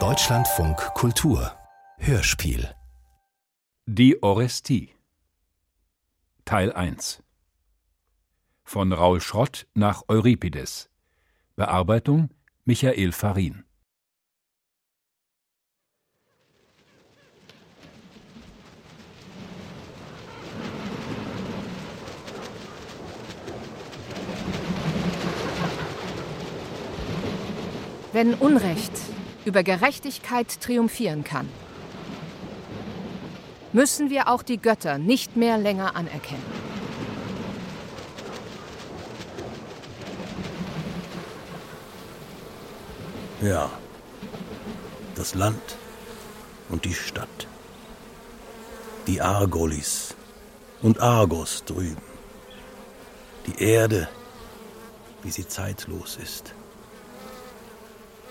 Deutschlandfunk Kultur. Hörspiel. Die Orestie. Teil 1 Von Raul Schrott nach Euripides. Bearbeitung Michael Farin Wenn Unrecht über Gerechtigkeit triumphieren kann, müssen wir auch die Götter nicht mehr länger anerkennen. Ja, das Land und die Stadt. Die Argolis und Argos drüben. Die Erde, wie sie zeitlos ist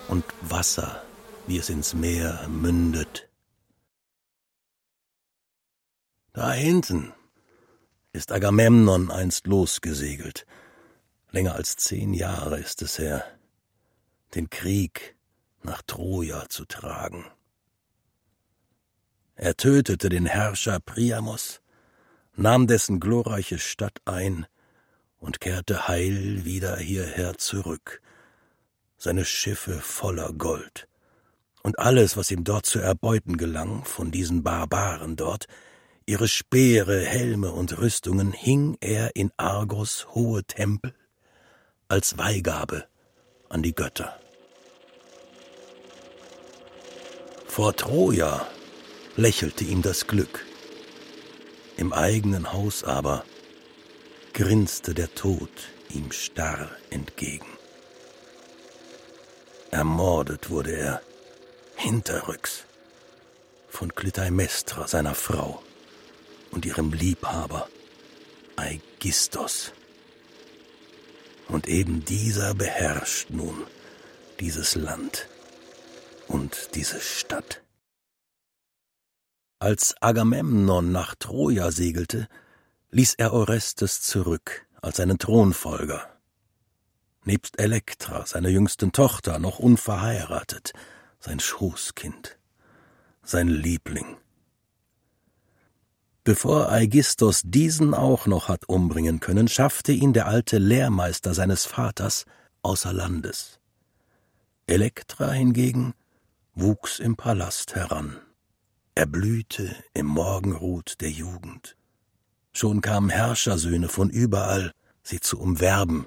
und Wasser, wie es ins Meer mündet. Da hinten ist Agamemnon einst losgesegelt. Länger als zehn Jahre ist es her, den Krieg nach Troja zu tragen. Er tötete den Herrscher Priamos, nahm dessen glorreiche Stadt ein und kehrte heil wieder hierher zurück, seine Schiffe voller Gold. Und alles, was ihm dort zu erbeuten gelang, von diesen Barbaren dort, ihre Speere, Helme und Rüstungen, hing er in Argos hohe Tempel als Weihgabe an die Götter. Vor Troja lächelte ihm das Glück, im eigenen Haus aber grinste der Tod ihm starr entgegen. Ermordet wurde er hinterrücks von Clytemnestra, seiner Frau, und ihrem Liebhaber Aigistos. Und eben dieser beherrscht nun dieses Land und diese Stadt. Als Agamemnon nach Troja segelte, ließ er Orestes zurück als seinen Thronfolger nebst Elektra, seiner jüngsten Tochter, noch unverheiratet, sein Schoßkind, sein Liebling. Bevor Aigistos diesen auch noch hat umbringen können, schaffte ihn der alte Lehrmeister seines Vaters außer Landes. Elektra hingegen wuchs im Palast heran. Er blühte im Morgenrot der Jugend. Schon kamen Herrschersöhne von überall, sie zu umwerben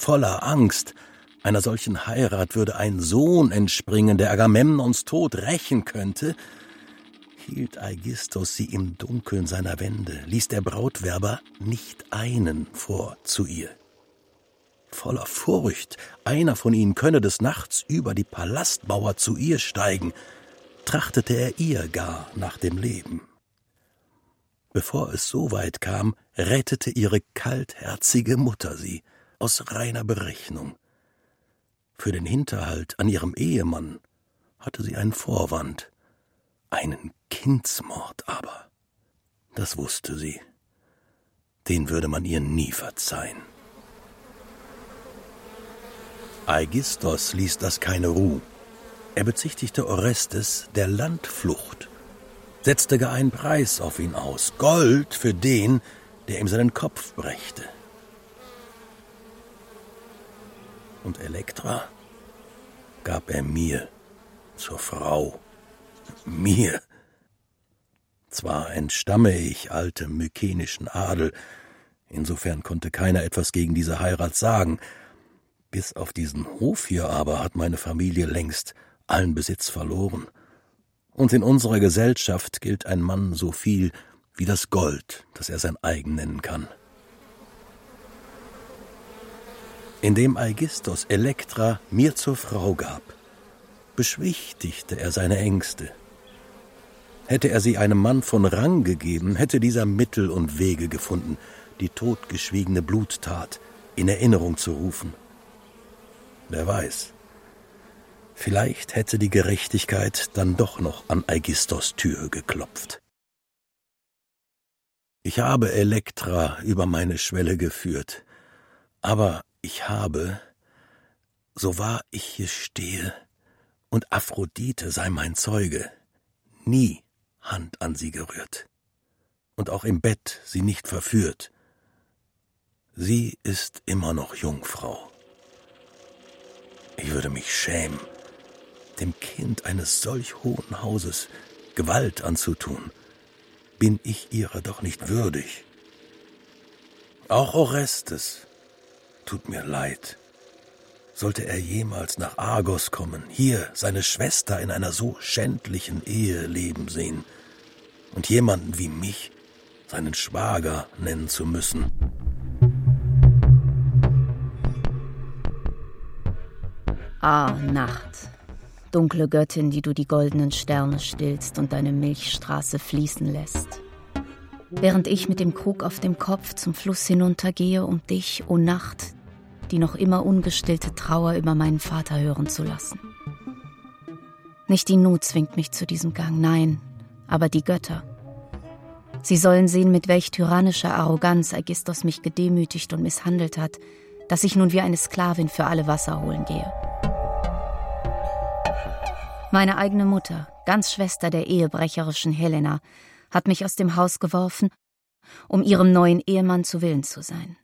voller Angst. Einer solchen Heirat würde ein Sohn entspringen, der Agamemnons Tod rächen könnte, hielt Aigistos sie im Dunkeln seiner Wände, ließ der Brautwerber nicht einen vor zu ihr. Voller Furcht, einer von ihnen könne des Nachts über die Palastmauer zu ihr steigen, trachtete er ihr gar nach dem Leben. Bevor es so weit kam, rettete ihre kaltherzige Mutter sie aus reiner Berechnung. Für den Hinterhalt an ihrem Ehemann hatte sie einen Vorwand, einen Kindsmord aber. Das wusste sie. Den würde man ihr nie verzeihen. Aigistos ließ das keine Ruhe. Er bezichtigte Orestes der Landflucht, setzte gar einen Preis auf ihn aus, Gold für den, der ihm seinen Kopf brächte. Und Elektra gab er mir zur Frau. Mir. Zwar entstamme ich altem mykenischen Adel, insofern konnte keiner etwas gegen diese Heirat sagen, bis auf diesen Hof hier aber hat meine Familie längst allen Besitz verloren. Und in unserer Gesellschaft gilt ein Mann so viel wie das Gold, das er sein eigen nennen kann. Indem Aigistos Elektra mir zur Frau gab, beschwichtigte er seine Ängste. Hätte er sie einem Mann von Rang gegeben, hätte dieser Mittel und Wege gefunden, die totgeschwiegene Bluttat in Erinnerung zu rufen. Wer weiß, vielleicht hätte die Gerechtigkeit dann doch noch an Aigistos Tür geklopft. Ich habe Elektra über meine Schwelle geführt, aber ich habe, So wahr ich hier stehe, und Aphrodite sei mein Zeuge, nie Hand an sie gerührt, und auch im Bett sie nicht verführt. Sie ist immer noch Jungfrau. Ich würde mich schämen, dem Kind eines solch hohen Hauses Gewalt anzutun. Bin ich ihrer doch nicht würdig. Auch Orestes tut mir leid. Sollte er jemals nach Argos kommen, hier seine Schwester in einer so schändlichen Ehe leben sehen und jemanden wie mich seinen Schwager nennen zu müssen. Ah, Nacht. Dunkle Göttin, die du die goldenen Sterne stillst und deine Milchstraße fließen lässt. Während ich mit dem Krug auf dem Kopf zum Fluss hinuntergehe, um dich, o oh Nacht, die noch immer ungestillte Trauer über meinen Vater hören zu lassen. Nicht die Not zwingt mich zu diesem Gang, nein, aber die Götter. Sie sollen sehen, mit welch tyrannischer Arroganz Aegistos mich gedemütigt und misshandelt hat, dass ich nun wie eine Sklavin für alle Wasser holen gehe. Meine eigene Mutter, ganz Schwester der ehebrecherischen Helena, hat mich aus dem Haus geworfen, um ihrem neuen Ehemann zu Willen zu sein.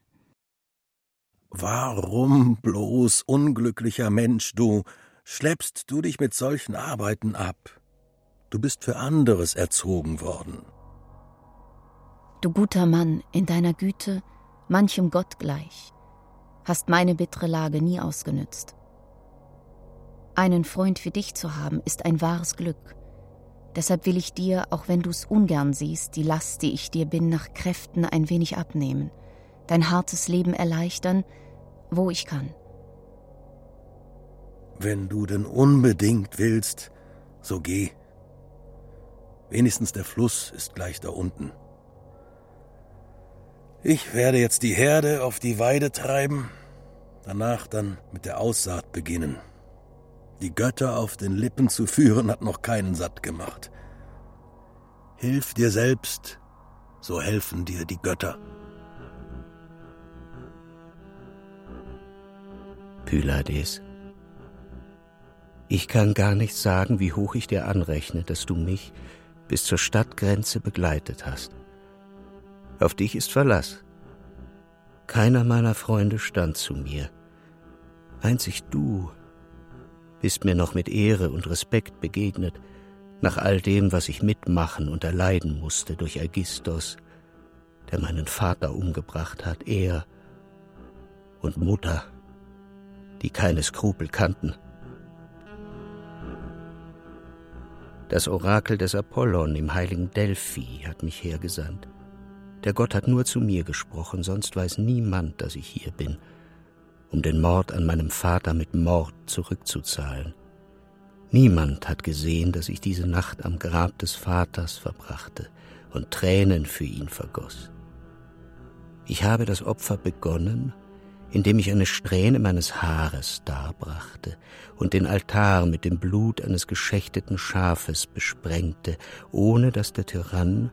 Warum bloß, unglücklicher Mensch, du, schleppst du dich mit solchen Arbeiten ab? Du bist für anderes erzogen worden. Du guter Mann, in deiner Güte, manchem Gott gleich, hast meine bittere Lage nie ausgenützt. Einen Freund wie dich zu haben, ist ein wahres Glück. Deshalb will ich dir, auch wenn du's ungern siehst, die Last, die ich dir bin, nach Kräften ein wenig abnehmen, dein hartes Leben erleichtern, wo ich kann. Wenn du denn unbedingt willst, so geh. Wenigstens der Fluss ist gleich da unten. Ich werde jetzt die Herde auf die Weide treiben, danach dann mit der Aussaat beginnen. Die Götter auf den Lippen zu führen, hat noch keinen satt gemacht. Hilf dir selbst, so helfen dir die Götter. Pylades, ich kann gar nicht sagen, wie hoch ich dir anrechne, dass du mich bis zur Stadtgrenze begleitet hast. Auf dich ist Verlass. Keiner meiner Freunde stand zu mir. Einzig du bist mir noch mit Ehre und Respekt begegnet, nach all dem, was ich mitmachen und erleiden musste durch Aegistos, der meinen Vater umgebracht hat, er und Mutter, die keine Skrupel kannten. Das Orakel des Apollon im heiligen Delphi hat mich hergesandt. Der Gott hat nur zu mir gesprochen, sonst weiß niemand, dass ich hier bin um den Mord an meinem Vater mit Mord zurückzuzahlen. Niemand hat gesehen, dass ich diese Nacht am Grab des Vaters verbrachte und Tränen für ihn vergoss. Ich habe das Opfer begonnen, indem ich eine Strähne meines Haares darbrachte und den Altar mit dem Blut eines geschächteten Schafes besprengte, ohne dass der Tyrann,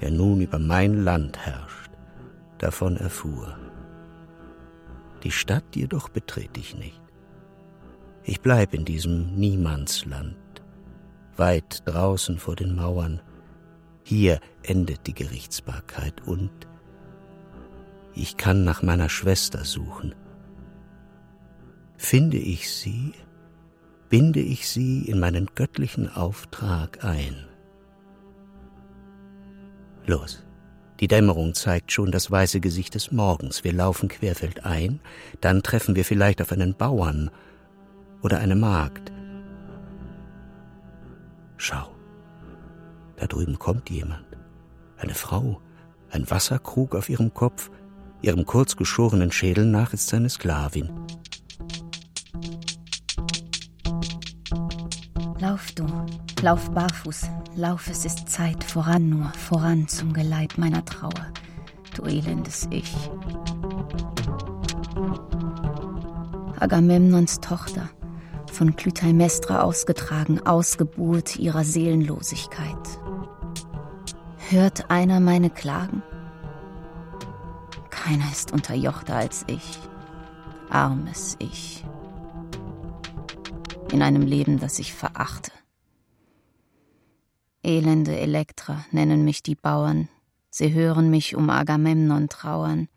der nun über mein Land herrscht, davon erfuhr. Die Stadt jedoch betrete ich nicht. Ich bleib in diesem Niemandsland, weit draußen vor den Mauern. Hier endet die Gerichtsbarkeit und ich kann nach meiner Schwester suchen. Finde ich sie, binde ich sie in meinen göttlichen Auftrag ein. Los. Die Dämmerung zeigt schon das weiße Gesicht des Morgens. Wir laufen querfeldein, dann treffen wir vielleicht auf einen Bauern oder eine Magd. Schau, da drüben kommt jemand. Eine Frau, ein Wasserkrug auf ihrem Kopf, ihrem kurz geschorenen Schädel nach ist seine Sklavin. Lauf du, lauf barfuß, lauf, es ist Zeit, voran nur, voran zum Geleit meiner Trauer, du elendes Ich. Agamemnons Tochter, von Clytemnestra ausgetragen, Ausgeburt ihrer Seelenlosigkeit. Hört einer meine Klagen? Keiner ist unterjochter als ich, armes Ich. in einem Leben, das ich verachte. Elende Elektra nennen mich die Bauern, sie hören mich um Agamemnon trauern.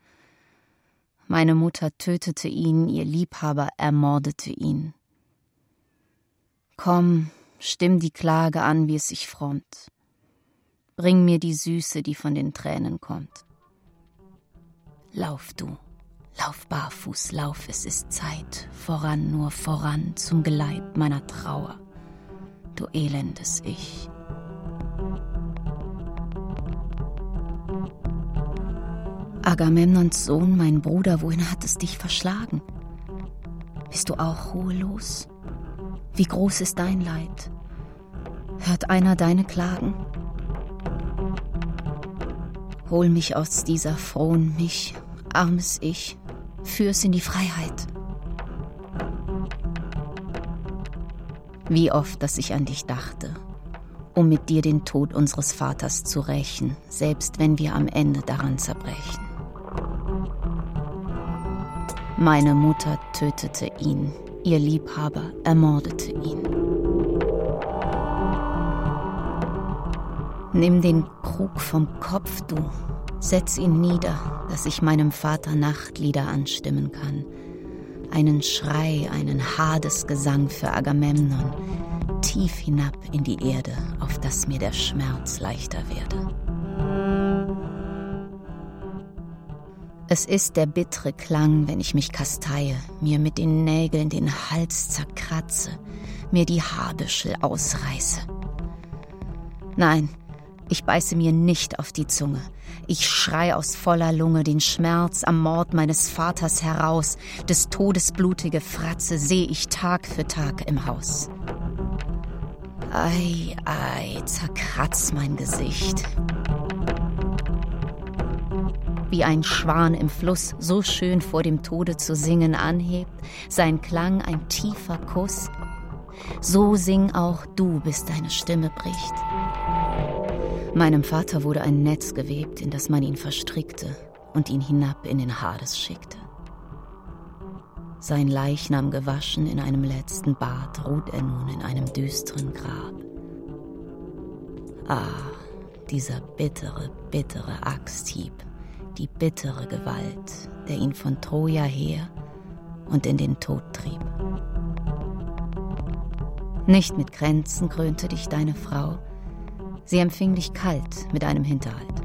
Meine Mutter tötete ihn, ihr Liebhaber ermordete ihn. Komm, stimm die Klage an, wie es sich frommt. Bring mir die Süße, die von den Tränen kommt. Lauf du, lauf barfuß, lauf, es ist Zeit, voran, nur voran, zum Geleit meiner Trauer, du elendes Ich. Agamemnons Sohn, mein Bruder, wohin hat es dich verschlagen? Bist du auch ruhelos? Wie groß ist dein Leid? Hört einer deine Klagen? Hol mich aus dieser frohen mich, armes Ich, führ's in die Freiheit. Wie oft, dass ich an dich dachte, um mit dir den Tod unseres Vaters zu rächen, selbst wenn wir am Ende daran zerbrechen. Meine Mutter tötete ihn, ihr Liebhaber ermordete ihn. Nimm den Krug vom Kopf, du, setz ihn nieder, dass ich meinem Vater Nachtlieder anstimmen kann. Einen Schrei, einen Hadesgesang für Agamemnon, tief hinab in die Erde, auf dass mir der Schmerz leichter werde. Es ist der bittere Klang, wenn ich mich kasteie, mir mit den Nägeln den Hals zerkratze, mir die Haarbüschel ausreiße. Nein, ich beiße mir nicht auf die Zunge. Ich schrei aus voller Lunge den Schmerz am Mord meines Vaters heraus. Des Todes blutige Fratze seh ich Tag für Tag im Haus. Ei, ei, zerkratz mein Gesicht. Wie ein Schwan im Fluss so schön vor dem Tode zu singen anhebt, sein Klang ein tiefer Kuss, so sing auch du, bis deine Stimme bricht. Meinem Vater wurde ein Netz gewebt, in das man ihn verstrickte und ihn hinab in den Hades schickte. Sein Leichnam gewaschen in einem letzten Bad, ruht er nun in einem düsteren Grab. Ah, dieser bittere, bittere Axthieb, die bittere Gewalt, der ihn von Troja her und in den Tod trieb. Nicht mit Grenzen krönte dich deine Frau, Sie empfing dich kalt mit einem Hinterhalt.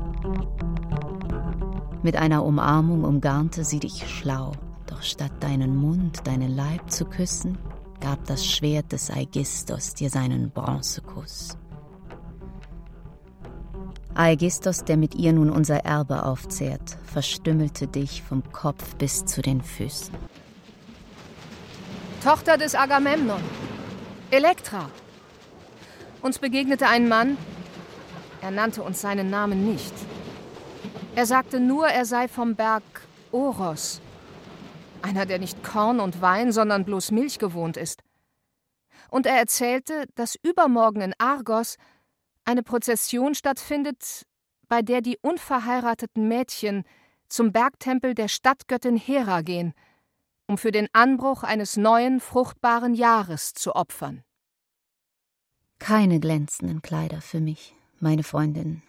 Mit einer Umarmung umgarnte sie dich schlau, doch statt deinen Mund, deinen Leib zu küssen, gab das Schwert des Aegistos dir seinen Bronzekuss. Aegistos, der mit ihr nun unser Erbe aufzehrt, verstümmelte dich vom Kopf bis zu den Füßen. Tochter des Agamemnon, Elektra. Uns begegnete ein Mann, er nannte uns seinen Namen nicht. Er sagte nur, er sei vom Berg Oros, einer, der nicht Korn und Wein, sondern bloß Milch gewohnt ist. Und er erzählte, dass übermorgen in Argos eine Prozession stattfindet, bei der die unverheirateten Mädchen zum Bergtempel der Stadtgöttin Hera gehen, um für den Anbruch eines neuen, fruchtbaren Jahres zu opfern. Keine glänzenden Kleider für mich, meine Freundin,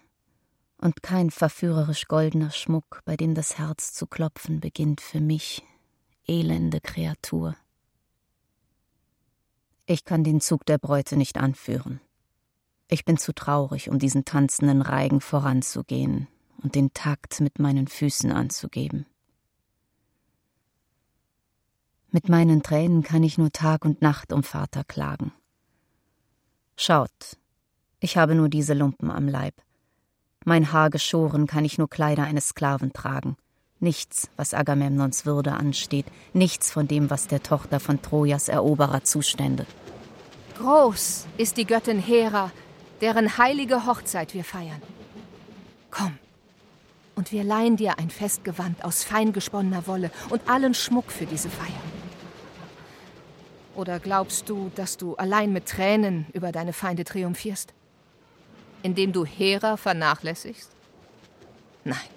und kein verführerisch goldener Schmuck, bei dem das Herz zu klopfen beginnt für mich, elende Kreatur. Ich kann den Zug der Bräute nicht anführen. Ich bin zu traurig, um diesen tanzenden Reigen voranzugehen und den Takt mit meinen Füßen anzugeben. Mit meinen Tränen kann ich nur Tag und Nacht um Vater klagen. Schaut, ich habe nur diese Lumpen am Leib. Mein Haar geschoren kann ich nur Kleider eines Sklaven tragen. Nichts, was Agamemnons Würde ansteht, nichts von dem, was der Tochter von Trojas Eroberer zustände. Groß ist die Göttin Hera, deren heilige Hochzeit wir feiern. Komm, und wir leihen dir ein Festgewand aus fein gesponnener Wolle und allen Schmuck für diese Feier. Oder glaubst du, dass du allein mit Tränen über deine Feinde triumphierst? indem du Hera vernachlässigst? Nein,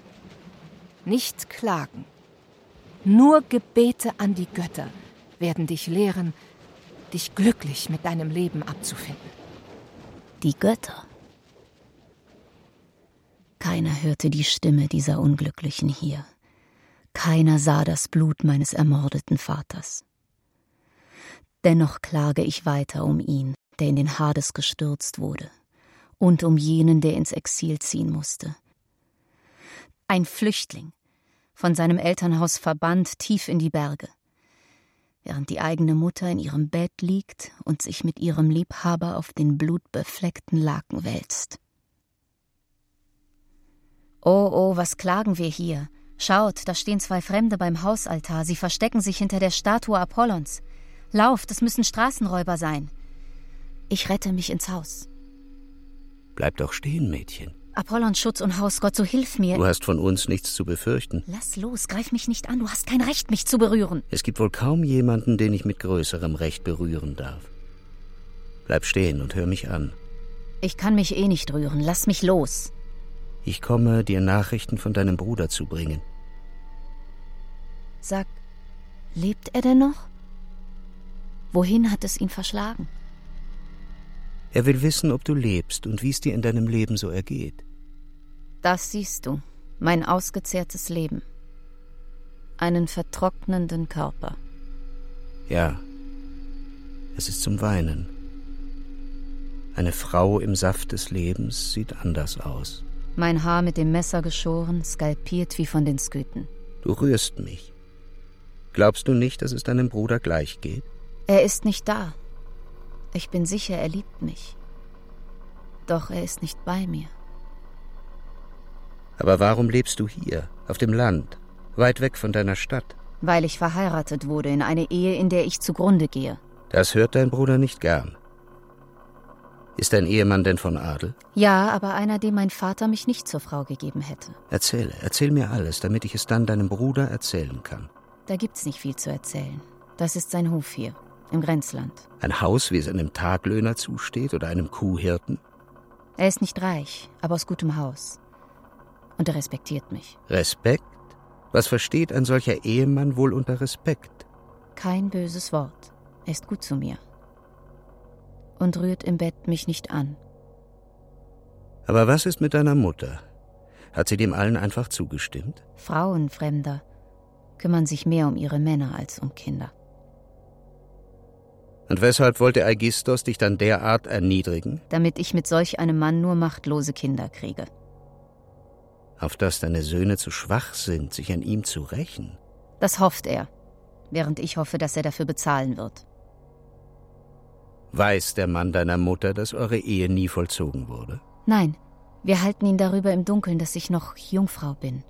nicht klagen. Nur Gebete an die Götter werden dich lehren, dich glücklich mit deinem Leben abzufinden. Die Götter. Keiner hörte die Stimme dieser Unglücklichen hier. Keiner sah das Blut meines ermordeten Vaters. Dennoch klage ich weiter um ihn, der in den Hades gestürzt wurde, und um jenen, der ins Exil ziehen musste. Ein Flüchtling, von seinem Elternhaus verbannt tief in die Berge, während die eigene Mutter in ihrem Bett liegt und sich mit ihrem Liebhaber auf den blutbefleckten Laken wälzt. Oh, oh, was klagen wir hier? Schaut, da stehen zwei Fremde beim Hausaltar, sie verstecken sich hinter der Statue Apollons. Lauft, es müssen Straßenräuber sein. Ich rette mich ins Haus. Bleib doch stehen, Mädchen. Apollon Schutz und Hausgott, so hilf mir. Du hast von uns nichts zu befürchten. Lass los, greif mich nicht an, du hast kein Recht, mich zu berühren. Es gibt wohl kaum jemanden, den ich mit größerem Recht berühren darf. Bleib stehen und hör mich an. Ich kann mich eh nicht rühren, lass mich los. Ich komme, dir Nachrichten von deinem Bruder zu bringen. Sag, lebt er denn noch? Wohin hat es ihn verschlagen? Er will wissen, ob du lebst und wie es dir in deinem Leben so ergeht. Das siehst du, mein ausgezehrtes Leben. Einen vertrocknenden Körper. Ja, es ist zum Weinen. Eine Frau im Saft des Lebens sieht anders aus. Mein Haar mit dem Messer geschoren, skalpiert wie von den Sküten. Du rührst mich. Glaubst du nicht, dass es deinem Bruder gleich geht? Er ist nicht da. Ich bin sicher, er liebt mich. Doch er ist nicht bei mir. Aber warum lebst du hier, auf dem Land, weit weg von deiner Stadt? Weil ich verheiratet wurde in eine Ehe, in der ich zugrunde gehe. Das hört dein Bruder nicht gern. Ist dein Ehemann denn von Adel? Ja, aber einer, dem mein Vater mich nicht zur Frau gegeben hätte. Erzähle, erzähl mir alles, damit ich es dann deinem Bruder erzählen kann. Da gibt's nicht viel zu erzählen. Das ist sein Hof hier, im Grenzland. Ein Haus, wie es einem Taglöhner zusteht oder einem Kuhhirten? Er ist nicht reich, aber aus gutem Haus. Und er respektiert mich. Respekt? Was versteht ein solcher Ehemann wohl unter Respekt? Kein böses Wort. Er ist gut zu mir. Und rührt im Bett mich nicht an. Aber was ist mit deiner Mutter? Hat sie dem allen einfach zugestimmt? Frauenfremder kümmern sich mehr um ihre Männer als um Kinder. Und weshalb wollte Aigistos dich dann derart erniedrigen? Damit ich mit solch einem Mann nur machtlose Kinder kriege. Auf dass deine Söhne zu schwach sind, sich an ihm zu rächen? Das hofft er, während ich hoffe, dass er dafür bezahlen wird. Weiß der Mann deiner Mutter, dass eure Ehe nie vollzogen wurde? Nein, wir halten ihn darüber im Dunkeln, dass ich noch Jungfrau bin.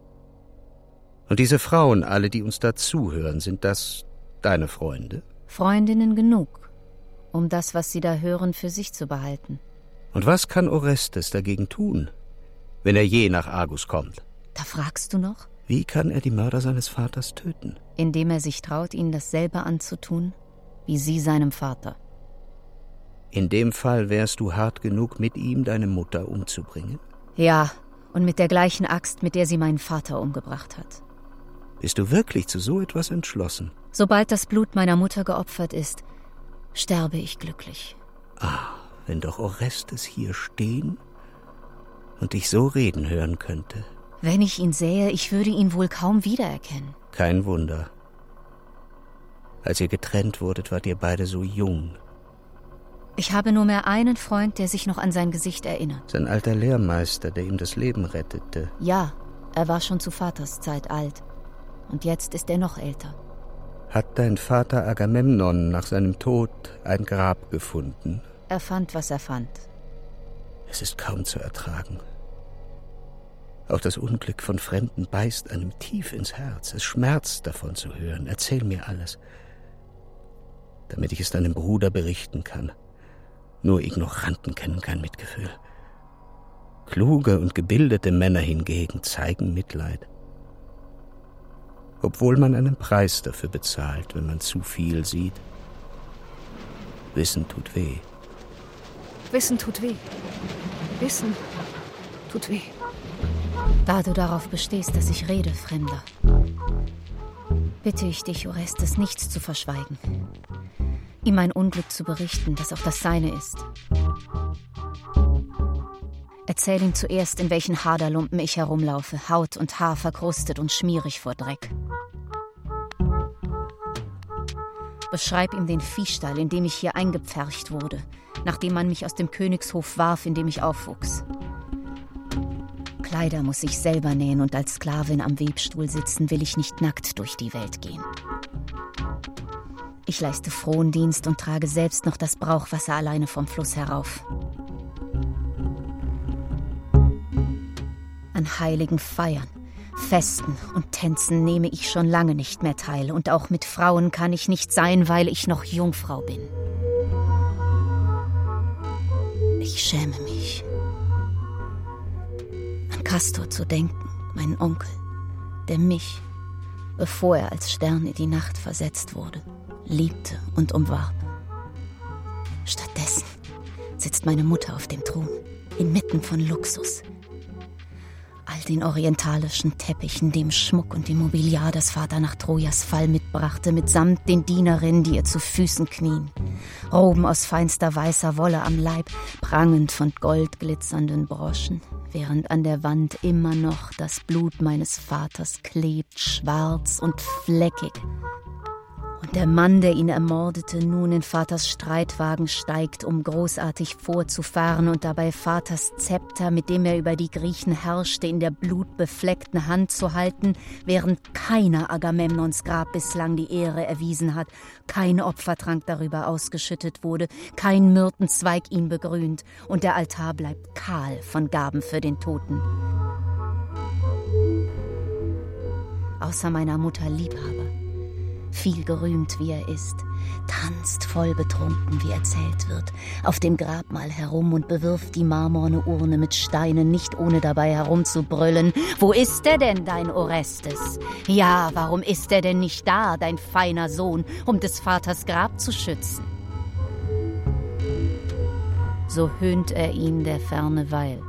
Und diese Frauen, alle, die uns da zuhören, sind das deine Freunde? Freundinnen genug, um das, was sie da hören, für sich zu behalten. Und was kann Orestes dagegen tun, wenn er je nach Argus kommt? Da fragst du noch? Wie kann er die Mörder seines Vaters töten? Indem er sich traut, ihnen dasselbe anzutun, wie sie seinem Vater. In dem Fall wärst du hart genug, mit ihm deine Mutter umzubringen? Ja, und mit der gleichen Axt, mit der sie meinen Vater umgebracht hat. Bist du wirklich zu so etwas entschlossen? Sobald das Blut meiner Mutter geopfert ist, sterbe ich glücklich. Ah, wenn doch Orestes hier stehen und dich so reden hören könnte. Wenn ich ihn sähe, ich würde ihn wohl kaum wiedererkennen. Kein Wunder. Als ihr getrennt wurdet, wart ihr beide so jung. Ich habe nur mehr einen Freund, der sich noch an sein Gesicht erinnert. Sein alter Lehrmeister, der ihm das Leben rettete. Ja, er war schon zu Vaters Zeit alt. Und jetzt ist er noch älter. Hat dein Vater Agamemnon nach seinem Tod ein Grab gefunden? Er fand, was er fand. Es ist kaum zu ertragen. Auch das Unglück von Fremden beißt einem tief ins Herz. Es schmerzt davon zu hören. Erzähl mir alles, damit ich es deinem Bruder berichten kann. Nur Ignoranten kennen kein Mitgefühl. Kluge und gebildete Männer hingegen zeigen Mitleid. Obwohl man einen Preis dafür bezahlt, wenn man zu viel sieht. Wissen tut weh. Wissen tut weh. Wissen tut weh. Da du darauf bestehst, dass ich rede, Fremder, bitte ich dich, Orestes, nichts zu verschweigen. ihm mein Unglück zu berichten, das auch das seine ist. Erzähl ihm zuerst, in welchen Haderlumpen ich herumlaufe, Haut und Haar verkrustet und schmierig vor Dreck. Beschreib ihm den Viehstall, in dem ich hier eingepfercht wurde, nachdem man mich aus dem Königshof warf, in dem ich aufwuchs. Kleider muss ich selber nähen und als Sklavin am Webstuhl sitzen will ich nicht nackt durch die Welt gehen. Ich leiste Frondienst und trage selbst noch das Brauchwasser alleine vom Fluss herauf. An heiligen Feiern, Festen und Tänzen nehme ich schon lange nicht mehr teil, und auch mit Frauen kann ich nicht sein, weil ich noch Jungfrau bin. Ich schäme mich. An Castor zu denken, meinen Onkel, der mich, bevor er als Stern in die Nacht versetzt wurde, liebte und umwarb. Stattdessen sitzt meine Mutter auf dem Thron, inmitten von Luxus, all den orientalischen Teppichen, dem Schmuck und dem Mobiliar, das Vater nach Trojas Fall mitbrachte, mitsamt den Dienerinnen, die ihr zu Füßen knien. Roben aus feinster weißer Wolle am Leib, prangend von goldglitzernden Broschen, während an der Wand immer noch das Blut meines Vaters klebt, schwarz und fleckig und der Mann, der ihn ermordete, nun in Vaters Streitwagen steigt, um großartig vorzufahren und dabei Vaters Zepter, mit dem er über die Griechen herrschte, in der blutbefleckten Hand zu halten, während keiner Agamemnons Grab bislang die Ehre erwiesen hat, kein Opfertrank darüber ausgeschüttet wurde, kein Myrtenzweig ihn begrünt und der Altar bleibt kahl von Gaben für den Toten. Außer meiner Mutter Liebhaber viel gerühmt wie er ist, tanzt voll betrunken, wie erzählt wird, auf dem Grabmal herum und bewirft die marmorne Urne mit Steinen, nicht ohne dabei herumzubrüllen. Wo ist er denn, dein Orestes? Ja, warum ist er denn nicht da, dein feiner Sohn, um des Vaters Grab zu schützen? So höhnt er ihn, der ferne weilt.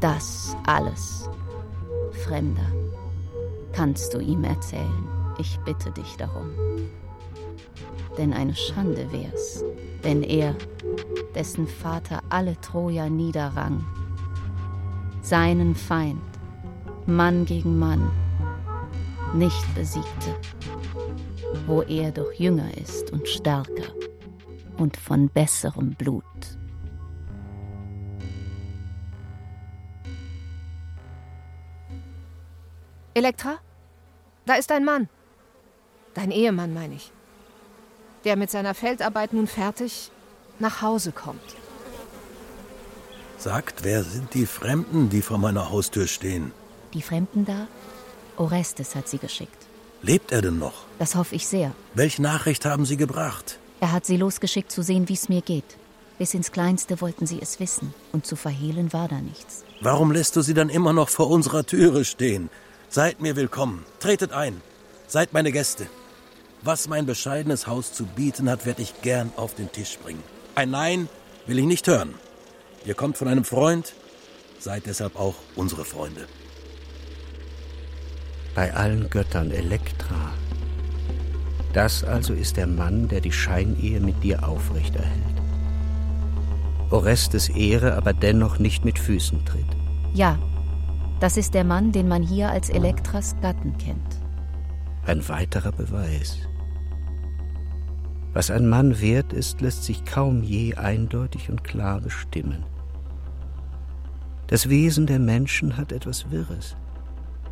Das alles, Fremder kannst du ihm erzählen. Ich bitte dich darum. Denn eine Schande wär's, wenn er, dessen Vater alle Troja niederrang, seinen Feind, Mann gegen Mann, nicht besiegte, wo er doch jünger ist und stärker und von besserem Blut. Elektra? Da ist ein Mann. Dein Ehemann, meine ich. Der mit seiner Feldarbeit nun fertig nach Hause kommt. Sagt, wer sind die Fremden, die vor meiner Haustür stehen? Die Fremden da? Orestes hat sie geschickt. Lebt er denn noch? Das hoffe ich sehr. Welche Nachricht haben Sie gebracht? Er hat sie losgeschickt zu sehen, wie es mir geht. Bis ins Kleinste wollten sie es wissen, und zu verhehlen war da nichts. Warum lässt du sie dann immer noch vor unserer Türe stehen? Seid mir willkommen. Tretet ein. Seid meine Gäste. Was mein bescheidenes Haus zu bieten hat, werde ich gern auf den Tisch bringen. Ein Nein will ich nicht hören. Ihr kommt von einem Freund, seid deshalb auch unsere Freunde. Bei allen Göttern Elektra. Das also ist der Mann, der die Scheinehe mit dir aufrechterhält. Orestes Ehre aber dennoch nicht mit Füßen tritt. Ja, das ist der Mann, den man hier als Elektras Gatten kennt. Ein weiterer Beweis. Was ein Mann wert ist, lässt sich kaum je eindeutig und klar bestimmen. Das Wesen der Menschen hat etwas Wirres.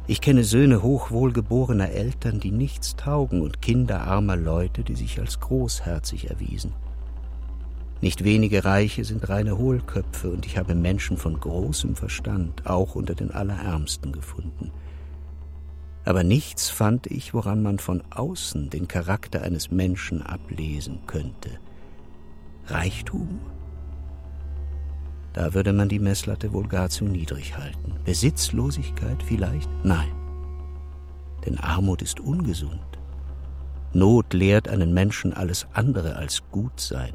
Ich kenne Söhne hochwohlgeborener Eltern, die nichts taugen, und Kinder armer Leute, die sich als großherzig erwiesen. Nicht wenige Reiche sind reine Hohlköpfe, und ich habe Menschen von großem Verstand auch unter den Allerärmsten gefunden. Aber nichts fand ich, woran man von außen den Charakter eines Menschen ablesen könnte. Reichtum? Da würde man die Messlatte wohl gar zu niedrig halten. Besitzlosigkeit vielleicht? Nein. Denn Armut ist ungesund. Not lehrt einen Menschen alles andere als gut sein.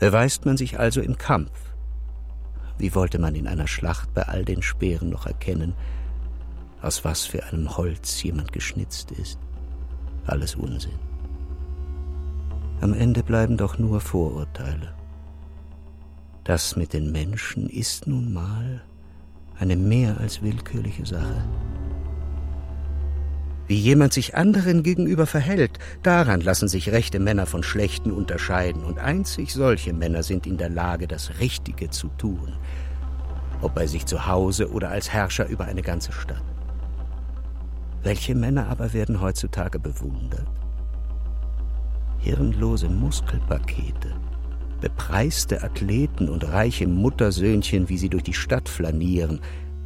Beweist man sich also im Kampf? Wie wollte man in einer Schlacht bei all den Speeren noch erkennen, aus was für einem Holz jemand geschnitzt ist? Alles Unsinn. Am Ende bleiben doch nur Vorurteile. Das mit den Menschen ist nun mal eine mehr als willkürliche Sache. Wie jemand sich anderen gegenüber verhält, daran lassen sich rechte Männer von schlechten unterscheiden, und einzig solche Männer sind in der Lage, das Richtige zu tun, ob bei sich zu Hause oder als Herrscher über eine ganze Stadt. Welche Männer aber werden heutzutage bewundert? Hirnlose Muskelpakete, bepreiste Athleten und reiche Muttersöhnchen, wie sie durch die Stadt flanieren,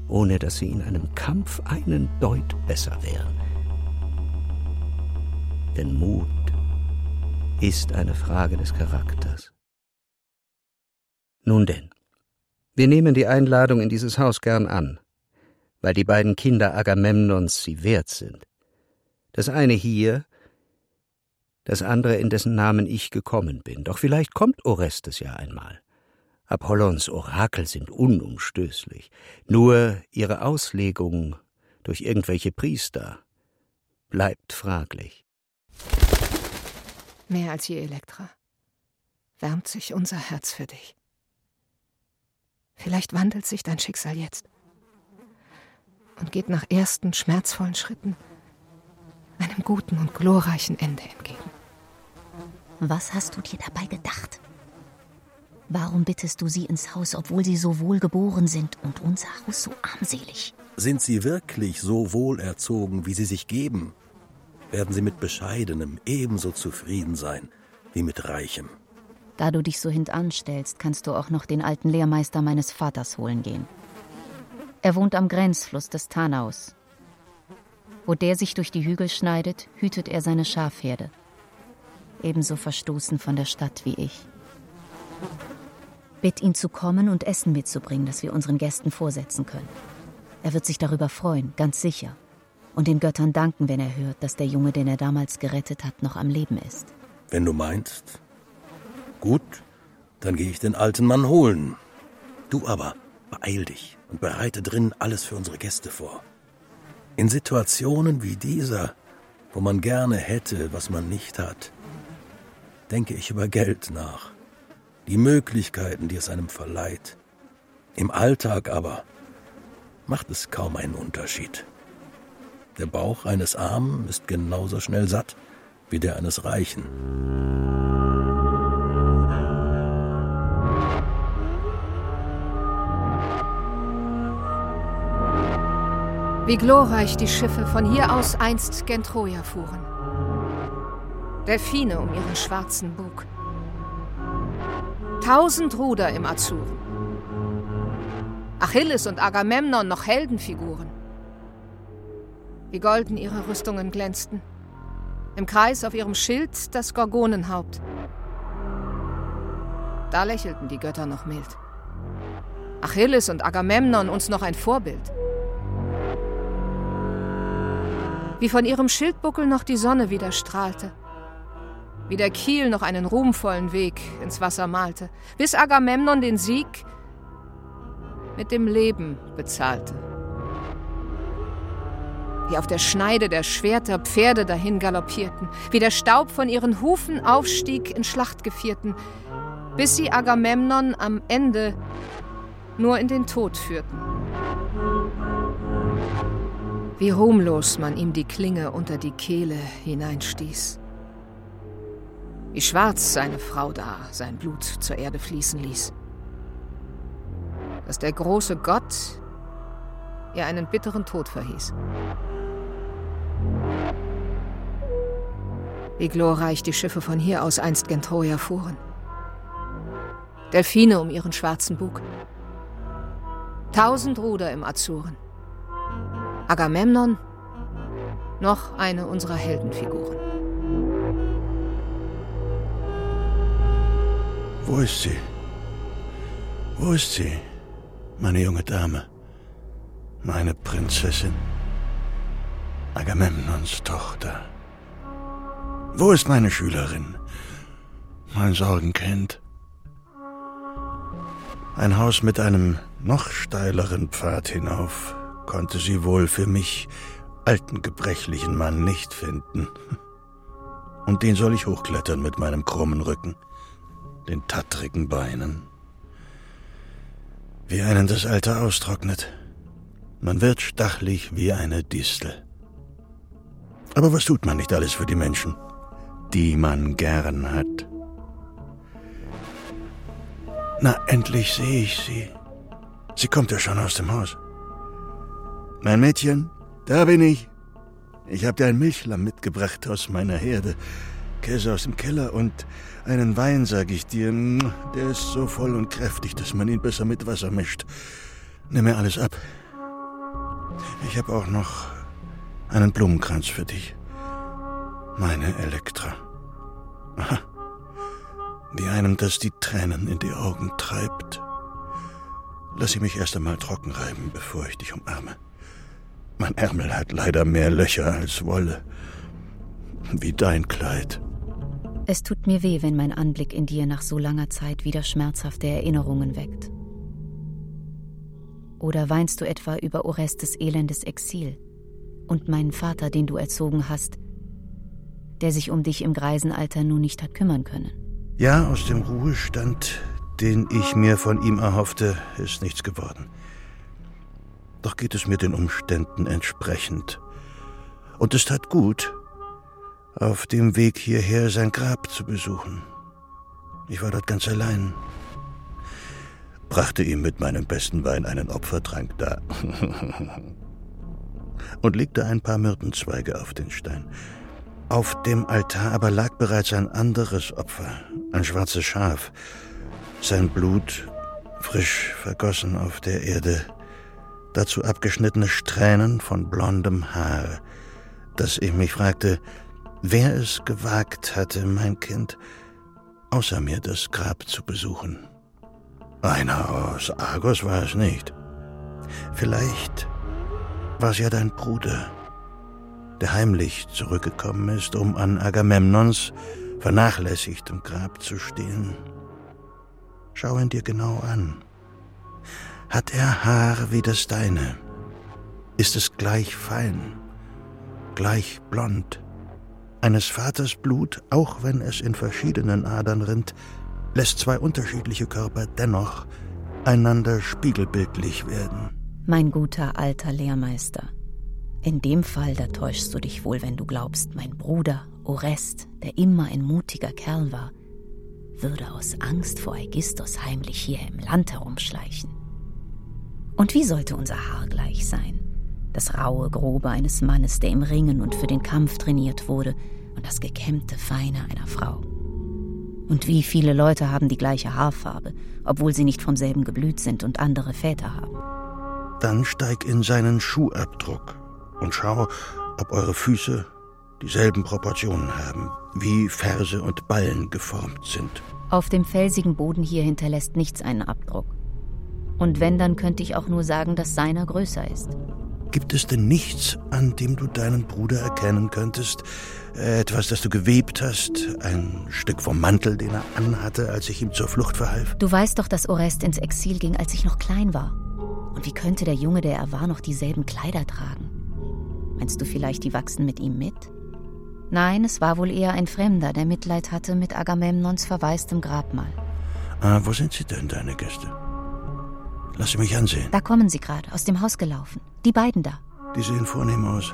ohne dass sie in einem Kampf einen Deut besser wären denn Mut ist eine Frage des Charakters. Nun denn, wir nehmen die Einladung in dieses Haus gern an, weil die beiden Kinder Agamemnons sie wert sind. Das eine hier, das andere, in dessen Namen ich gekommen bin. Doch vielleicht kommt Orestes ja einmal. Apollons Orakel sind unumstößlich. Nur ihre Auslegung durch irgendwelche Priester bleibt fraglich. Mehr als je, Elektra, wärmt sich unser Herz für dich. Vielleicht wandelt sich dein Schicksal jetzt und geht nach ersten schmerzvollen Schritten einem guten und glorreichen Ende entgegen. Was hast du dir dabei gedacht? Warum bittest du sie ins Haus, obwohl sie so wohlgeboren sind und unser Haus so armselig? Sind sie wirklich so wohlerzogen, wie sie sich geben? Werden sie mit Bescheidenem ebenso zufrieden sein wie mit Reichem. Da du dich so hintanstellst, kannst du auch noch den alten Lehrmeister meines Vaters holen gehen. Er wohnt am Grenzfluss des Tanaus. Wo der sich durch die Hügel schneidet, hütet er seine Schafherde. Ebenso verstoßen von der Stadt wie ich. Bitt ihn zu kommen und Essen mitzubringen, das wir unseren Gästen vorsetzen können. Er wird sich darüber freuen, ganz sicher und den Göttern danken, wenn er hört, dass der Junge, den er damals gerettet hat, noch am Leben ist. Wenn du meinst. Gut, dann gehe ich den alten Mann holen. Du aber, beeil dich und bereite drin alles für unsere Gäste vor. In Situationen wie dieser, wo man gerne hätte, was man nicht hat, denke ich über Geld nach, die Möglichkeiten, die es einem verleiht. Im Alltag aber macht es kaum einen Unterschied. Der Bauch eines Armen ist genauso schnell satt wie der eines Reichen. Wie glorreich die Schiffe von hier aus einst gen Troja fuhren. Delfine um ihren schwarzen Bug. Tausend Ruder im Azuren. Achilles und Agamemnon noch Heldenfiguren wie golden ihre Rüstungen glänzten. Im Kreis auf ihrem Schild das Gorgonenhaupt. Da lächelten die Götter noch mild. Achilles und Agamemnon uns noch ein Vorbild. Wie von ihrem Schildbuckel noch die Sonne wieder strahlte. Wie der Kiel noch einen ruhmvollen Weg ins Wasser malte, bis Agamemnon den Sieg mit dem Leben bezahlte wie auf der Schneide der Schwerter Pferde dahin galoppierten, wie der Staub von ihren Hufen aufstieg in Schlachtgevierten, bis sie Agamemnon am Ende nur in den Tod führten. Wie ruhmlos man ihm die Klinge unter die Kehle hineinstieß. Wie schwarz seine Frau da sein Blut zur Erde fließen ließ. Dass der große Gott ihr einen bitteren Tod verhieß. Wie glorreich die Schiffe von hier aus einst gen Troja fuhren. Delfine um ihren schwarzen Bug. Tausend Ruder im Azuren. Agamemnon, noch eine unserer Heldenfiguren. Wo ist sie? Wo ist sie, meine junge Dame? Meine Prinzessin? Agamemnons Tochter. Wo ist meine Schülerin? Mein Sorgenkind. Ein Haus mit einem noch steileren Pfad hinauf konnte sie wohl für mich, alten gebrechlichen Mann, nicht finden. Und den soll ich hochklettern mit meinem krummen Rücken, den tattrigen Beinen. Wie einen das Alter austrocknet. Man wird stachlig wie eine Distel. Aber was tut man nicht alles für die Menschen, die man gern hat? Na, endlich sehe ich sie. Sie kommt ja schon aus dem Haus. Mein Mädchen, da bin ich. Ich habe dir ein Milchlamm mitgebracht aus meiner Herde. Käse aus dem Keller und einen Wein, sag ich dir. Der ist so voll und kräftig, dass man ihn besser mit Wasser mischt. Nimm mir alles ab. Ich habe auch noch einen Blumenkranz für dich. Meine Elektra. Aha. Wie einem das die Tränen in die Augen treibt. Lass sie mich erst einmal trocken reiben, bevor ich dich umarme. Mein Ärmel hat leider mehr Löcher als Wolle. Wie dein Kleid. Es tut mir weh, wenn mein Anblick in dir nach so langer Zeit wieder schmerzhafte Erinnerungen weckt. Oder weinst du etwa über Orestes elendes Exil und meinen Vater, den du erzogen hast, der sich um dich im Greisenalter nun nicht hat kümmern können? Ja, aus dem Ruhestand, den ich mir von ihm erhoffte, ist nichts geworden. Doch geht es mir den Umständen entsprechend. Und es tat gut, auf dem Weg hierher sein Grab zu besuchen. Ich war dort ganz allein. Brachte ihm mit meinem besten Wein einen Opfertrank dar. und legte ein paar Myrtenzweige auf den Stein. Auf dem Altar aber lag bereits ein anderes Opfer, ein schwarzes Schaf. Sein Blut frisch vergossen auf der Erde dazu abgeschnittene Strähnen von blondem Haar, dass ich mich fragte, wer es gewagt hatte, mein Kind, außer mir das Grab zu besuchen. Einer aus Argos war es nicht. Vielleicht war es ja dein Bruder, der heimlich zurückgekommen ist, um an Agamemnons vernachlässigtem Grab zu stehen. Schau ihn dir genau an. Hat er Haare wie das deine? Ist es gleich fein, gleich blond? Eines Vaters Blut, auch wenn es in verschiedenen Adern rinnt, lässt zwei unterschiedliche Körper dennoch einander spiegelbildlich werden. Mein guter alter Lehrmeister. In dem Fall, da täuschst du dich wohl, wenn du glaubst, mein Bruder, Orest, der immer ein mutiger Kerl war, würde aus Angst vor Aegisthos heimlich hier im Land herumschleichen. Und wie sollte unser Haar gleich sein? Das raue, grobe eines Mannes, der im Ringen und für den Kampf trainiert wurde, und das gekämmte Feine einer Frau. Und wie viele Leute haben die gleiche Haarfarbe, obwohl sie nicht vom selben Geblüt sind und andere Väter haben? Dann steig in seinen Schuhabdruck und schau, ob eure Füße dieselben Proportionen haben, wie Ferse und Ballen geformt sind. Auf dem felsigen Boden hier hinterlässt nichts einen Abdruck. Und wenn, dann könnte ich auch nur sagen, dass seiner größer ist. Gibt es denn nichts, an dem du deinen Bruder erkennen könntest? Etwas, das du gewebt hast? Ein Stück vom Mantel, den er anhatte, als ich ihm zur Flucht verhalf? Du weißt doch, dass Orest ins Exil ging, als ich noch klein war. Und wie könnte der Junge, der er war, noch dieselben Kleider tragen? Meinst du vielleicht, die wachsen mit ihm mit? Nein, es war wohl eher ein Fremder, der Mitleid hatte mit Agamemnons verwaistem Grabmal. Ah, wo sind sie denn, deine Gäste? Lass sie mich ansehen. Da kommen sie gerade, aus dem Haus gelaufen. Die beiden da. Die sehen vornehm aus.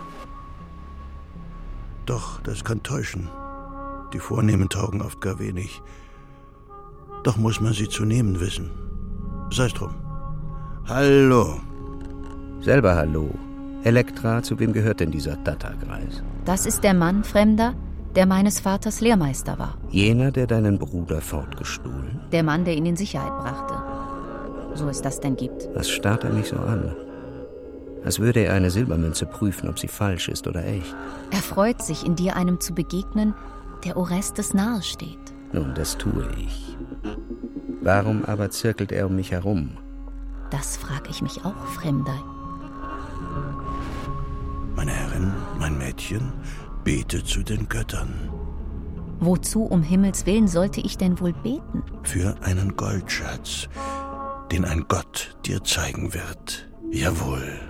Doch, das kann täuschen. Die Vornehmen taugen oft gar wenig. Doch muss man sie zu nehmen wissen. Sei's drum. Hallo. Selber hallo. Elektra, zu wem gehört denn dieser Datterkreis? Das ist der Mann, Fremder, der meines Vaters Lehrmeister war. Jener, der deinen Bruder fortgestohlen? Der Mann, der ihn in Sicherheit brachte. So es das denn gibt. Was starrt er mich so an? Als würde er eine Silbermünze prüfen, ob sie falsch ist oder echt. Er freut sich, in dir einem zu begegnen, der Orestes nahe steht. Nun, das tue ich. Warum aber zirkelt er um mich herum? Das frag ich mich auch, Fremder. Meine Herrin, mein Mädchen, bete zu den Göttern. Wozu um Himmels willen sollte ich denn wohl beten? Für einen Goldschatz, den ein Gott dir zeigen wird. Jawohl.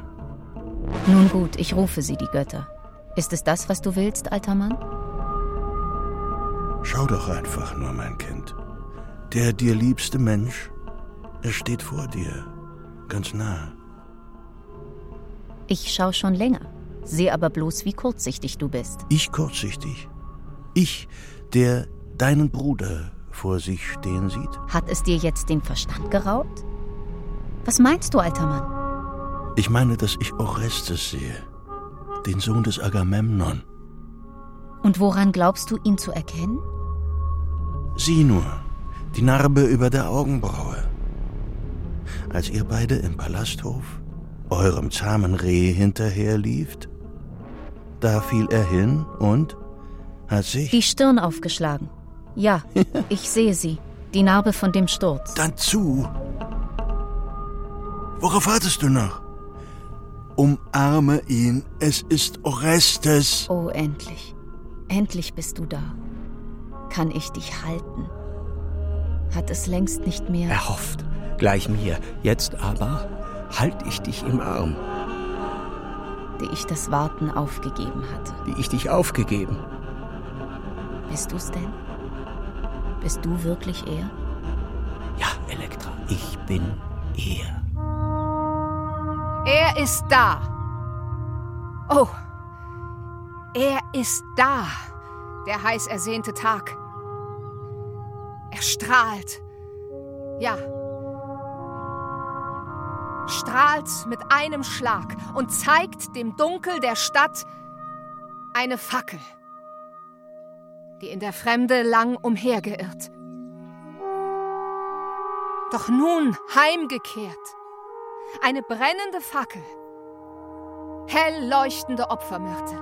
Nun gut, ich rufe sie, die Götter. Ist es das, was du willst, alter Mann? Schau doch einfach nur, mein Kind. Der dir liebste Mensch, er steht vor dir, ganz nah. Ich schau schon länger, sehe aber bloß, wie kurzsichtig du bist. Ich kurzsichtig? Ich, der deinen Bruder vor sich stehen sieht? Hat es dir jetzt den Verstand geraubt? Was meinst du, alter Mann? Ich meine, dass ich Orestes sehe, den Sohn des Agamemnon. Und woran glaubst du, ihn zu erkennen? Sieh nur, die Narbe über der Augenbraue. Als ihr beide im Palasthof eurem zahmen Reh hinterherlieft, da fiel er hin und hat sich... Die Stirn aufgeschlagen. Ja, ich sehe sie. Die Narbe von dem Sturz. Dann zu. Worauf wartest du noch? Umarme ihn, es ist Orestes. Oh, endlich. Endlich bist du da. Kann ich dich halten? Hat es längst nicht mehr. Erhofft. Gleich mir. Jetzt aber halt ich dich im Arm. Die ich das Warten aufgegeben hatte. Die ich dich aufgegeben. Bist du's denn? Bist du wirklich er? Ja, Elektra, ich bin er. Er ist da. Oh, er ist da. Der heiß ersehnte Tag. Er strahlt. Ja. Strahlt mit einem Schlag und zeigt dem Dunkel der Stadt eine Fackel, die in der Fremde lang umhergeirrt. Doch nun heimgekehrt. Eine brennende Fackel. Hell leuchtende Opfermyrte.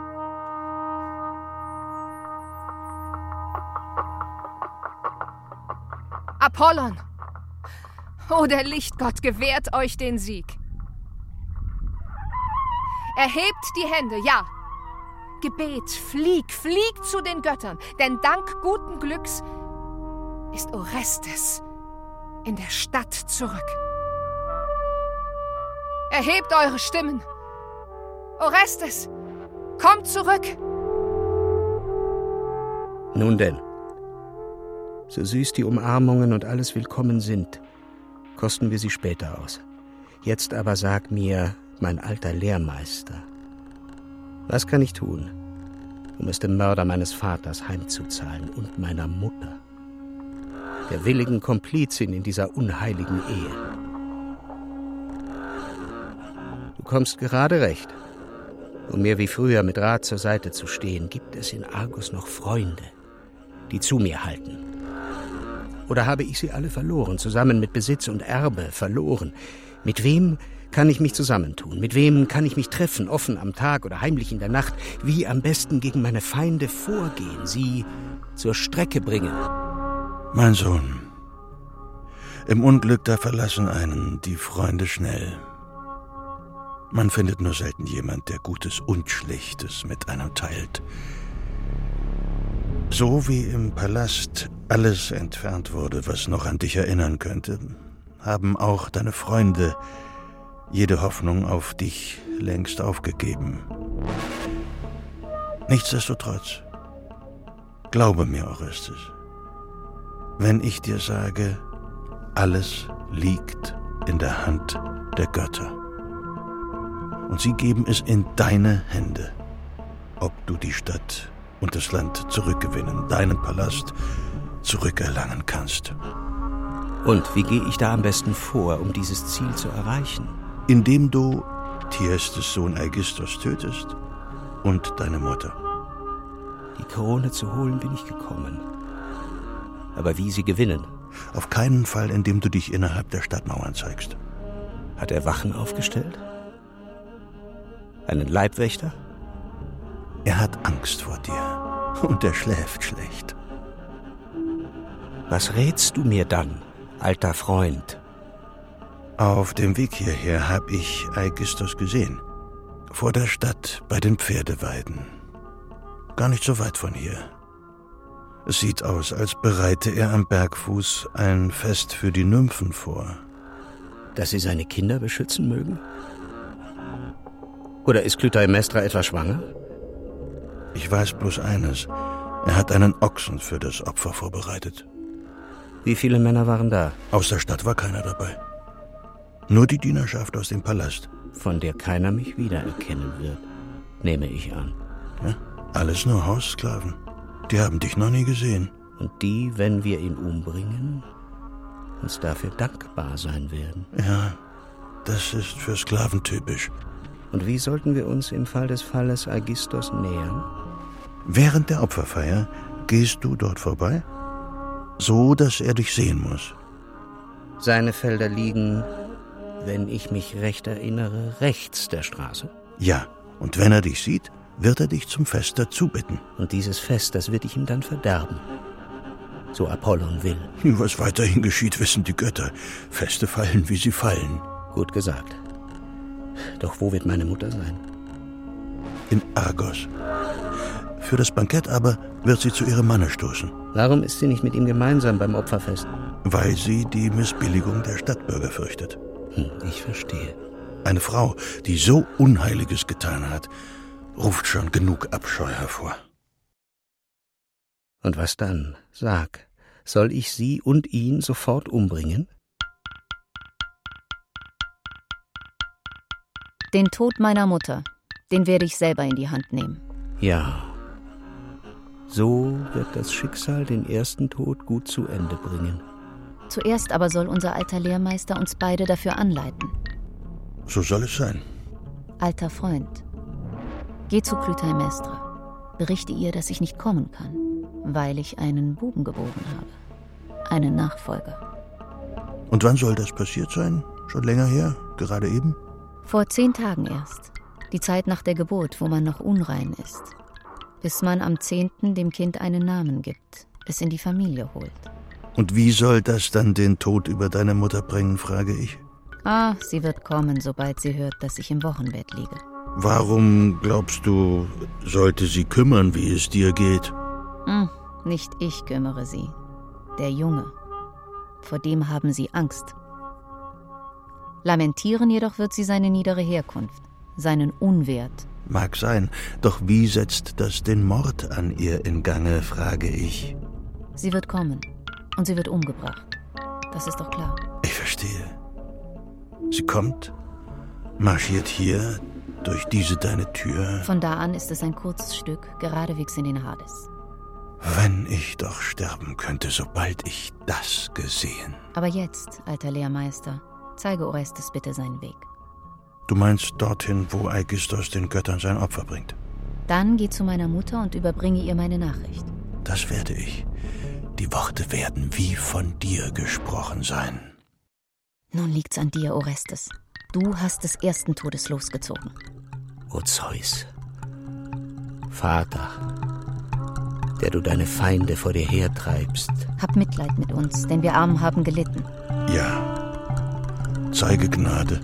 Apollon! Oh, der Lichtgott gewährt euch den Sieg. Erhebt die Hände, ja. Gebet, flieg, flieg zu den Göttern, denn dank guten Glücks ist Orestes in der Stadt zurück. Erhebt eure Stimmen. Orestes, kommt zurück. Nun denn, so süß die Umarmungen und alles willkommen sind, kosten wir sie später aus. Jetzt aber sag mir, mein alter Lehrmeister, was kann ich tun, um es dem Mörder meines Vaters heimzuzahlen und meiner Mutter, der willigen Komplizin in dieser unheiligen Ehe? Du kommst gerade recht. Um mir wie früher mit Rat zur Seite zu stehen, gibt es in Argus noch Freunde, die zu mir halten. Oder habe ich sie alle verloren, zusammen mit Besitz und Erbe verloren? Mit wem kann ich mich zusammentun? Mit wem kann ich mich treffen, offen am Tag oder heimlich in der Nacht? Wie am besten gegen meine Feinde vorgehen, sie zur Strecke bringen? Mein Sohn, im Unglück da verlassen einen die Freunde schnell. Man findet nur selten jemand, der Gutes und Schlechtes mit einem teilt. So wie im Palast alles entfernt wurde, was noch an dich erinnern könnte, haben auch deine Freunde jede Hoffnung auf dich längst aufgegeben. Nichtsdestotrotz, glaube mir, Orestes, wenn ich dir sage, alles liegt in der Hand der Götter und sie geben es in deine Hände, ob du die Stadt und das Land zurückgewinnen, deinen Palast zurückerlangen kannst. Und wie gehe ich da am besten vor, um dieses Ziel zu erreichen? Indem du Thyestes Sohn Aegisthos tötest und deine Mutter. Die Krone zu holen bin ich gekommen. Aber wie sie gewinnen? Auf keinen Fall, indem du dich innerhalb der Stadtmauern zeigst. Hat er Wachen aufgestellt? Einen Leibwächter? Er hat Angst vor dir und er schläft schlecht. Was rätst du mir dann, alter Freund? Auf dem Weg hierher habe ich Aegisthos gesehen. Vor der Stadt bei den Pferdeweiden. Gar nicht so weit von hier. Es sieht aus, als bereite er am Bergfuß ein Fest für die Nymphen vor. Dass sie seine Kinder beschützen mögen? Oder ist Clytemnestra etwa schwanger? Ich weiß bloß eines. Er hat einen Ochsen für das Opfer vorbereitet. Wie viele Männer waren da? Aus der Stadt war keiner dabei. Nur die Dienerschaft aus dem Palast. Von der keiner mich wiedererkennen wird, nehme ich an. Ja? Alles nur Haussklaven. Die haben dich noch nie gesehen. Und die, wenn wir ihn umbringen, uns dafür dankbar sein werden. Ja, das ist für Sklaven typisch. Und wie sollten wir uns im Fall des Falles Agistos nähern? Während der Opferfeier gehst du dort vorbei, so dass er dich sehen muss. Seine Felder liegen, wenn ich mich recht erinnere, rechts der Straße. Ja, und wenn er dich sieht, wird er dich zum Fest dazu bitten. Und dieses Fest, das wird ich ihm dann verderben. So Apollon will. Was weiterhin geschieht, wissen die Götter. Feste fallen, wie sie fallen. Gut gesagt. Doch wo wird meine Mutter sein? In Argos. Für das Bankett aber wird sie zu ihrem Manne stoßen. Warum ist sie nicht mit ihm gemeinsam beim Opferfest? Weil sie die Missbilligung der Stadtbürger fürchtet. Hm, ich verstehe. Eine Frau, die so Unheiliges getan hat, ruft schon genug Abscheu hervor. Und was dann? Sag, soll ich sie und ihn sofort umbringen? Den Tod meiner Mutter, den werde ich selber in die Hand nehmen. Ja. So wird das Schicksal den ersten Tod gut zu Ende bringen. Zuerst aber soll unser alter Lehrmeister uns beide dafür anleiten. So soll es sein. Alter Freund, geh zu Clytemnestra. Berichte ihr, dass ich nicht kommen kann, weil ich einen Buben geboren habe. Einen Nachfolger. Und wann soll das passiert sein? Schon länger her? Gerade eben? Vor zehn Tagen erst. Die Zeit nach der Geburt, wo man noch unrein ist. Bis man am zehnten dem Kind einen Namen gibt, es in die Familie holt. Und wie soll das dann den Tod über deine Mutter bringen, frage ich. Ah, sie wird kommen, sobald sie hört, dass ich im Wochenbett liege. Warum glaubst du, sollte sie kümmern, wie es dir geht? Hm, nicht ich kümmere sie. Der Junge. Vor dem haben sie Angst. Lamentieren jedoch wird sie seine niedere Herkunft, seinen Unwert. Mag sein, doch wie setzt das den Mord an ihr in Gange, frage ich. Sie wird kommen und sie wird umgebracht. Das ist doch klar. Ich verstehe. Sie kommt, marschiert hier durch diese deine Tür. Von da an ist es ein kurzes Stück, geradewegs in den Hades. Wenn ich doch sterben könnte, sobald ich das gesehen. Aber jetzt, alter Lehrmeister, zeige Orestes bitte seinen Weg. Du meinst dorthin, wo Aigistos den Göttern sein Opfer bringt? Dann geh zu meiner Mutter und überbringe ihr meine Nachricht. Das werde ich. Die Worte werden wie von dir gesprochen sein. Nun liegt's an dir, Orestes. Du hast des ersten Todes losgezogen. O Zeus, Vater, der du deine Feinde vor dir hertreibst. Hab Mitleid mit uns, denn wir Armen haben gelitten. Ja, zeige Gnade,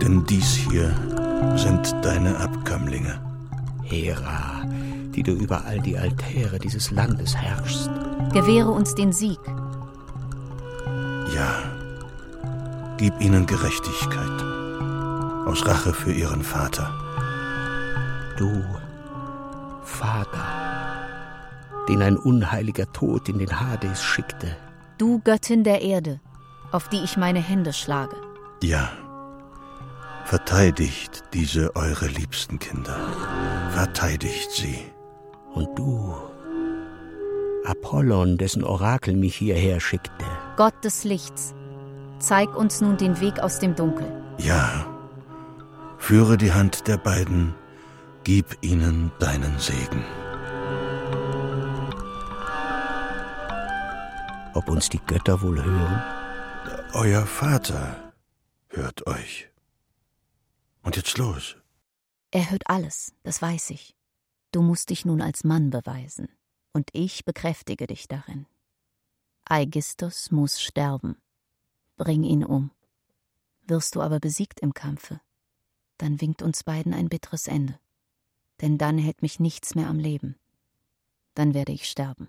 denn dies hier sind deine Abkömmlinge. Hera, die du über all die Altäre dieses Landes herrschst. Gewähre uns den Sieg. Ja, gib ihnen Gerechtigkeit aus Rache für ihren Vater. Du, Vater, den ein unheiliger Tod in den Hades schickte. Du Göttin der Erde, auf die ich meine Hände schlage. Ja, verteidigt diese eure liebsten Kinder. Verteidigt sie. Und du, Apollon, dessen Orakel mich hierher schickte. Gott des Lichts, zeig uns nun den Weg aus dem Dunkel. Ja, führe die Hand der beiden, gib ihnen deinen Segen. Ob uns die Götter wohl hören? Euer Vater hört euch. Und jetzt los. Er hört alles, das weiß ich. Du musst dich nun als Mann beweisen, und ich bekräftige dich darin. Aigistos muss sterben. Bring ihn um. Wirst du aber besiegt im Kampfe, dann winkt uns beiden ein bitteres Ende. Denn dann hält mich nichts mehr am Leben. Dann werde ich sterben.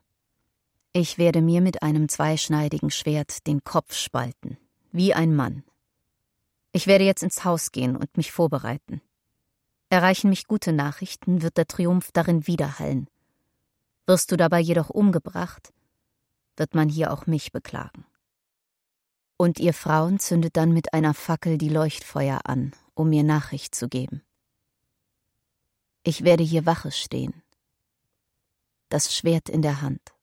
Ich werde mir mit einem zweischneidigen Schwert den Kopf spalten, wie ein Mann. Ich werde jetzt ins Haus gehen und mich vorbereiten. Erreichen mich gute Nachrichten, wird der Triumph darin widerhallen. Wirst du dabei jedoch umgebracht, wird man hier auch mich beklagen. Und ihr Frauen zündet dann mit einer Fackel die Leuchtfeuer an, um mir Nachricht zu geben. Ich werde hier Wache stehen, das Schwert in der Hand.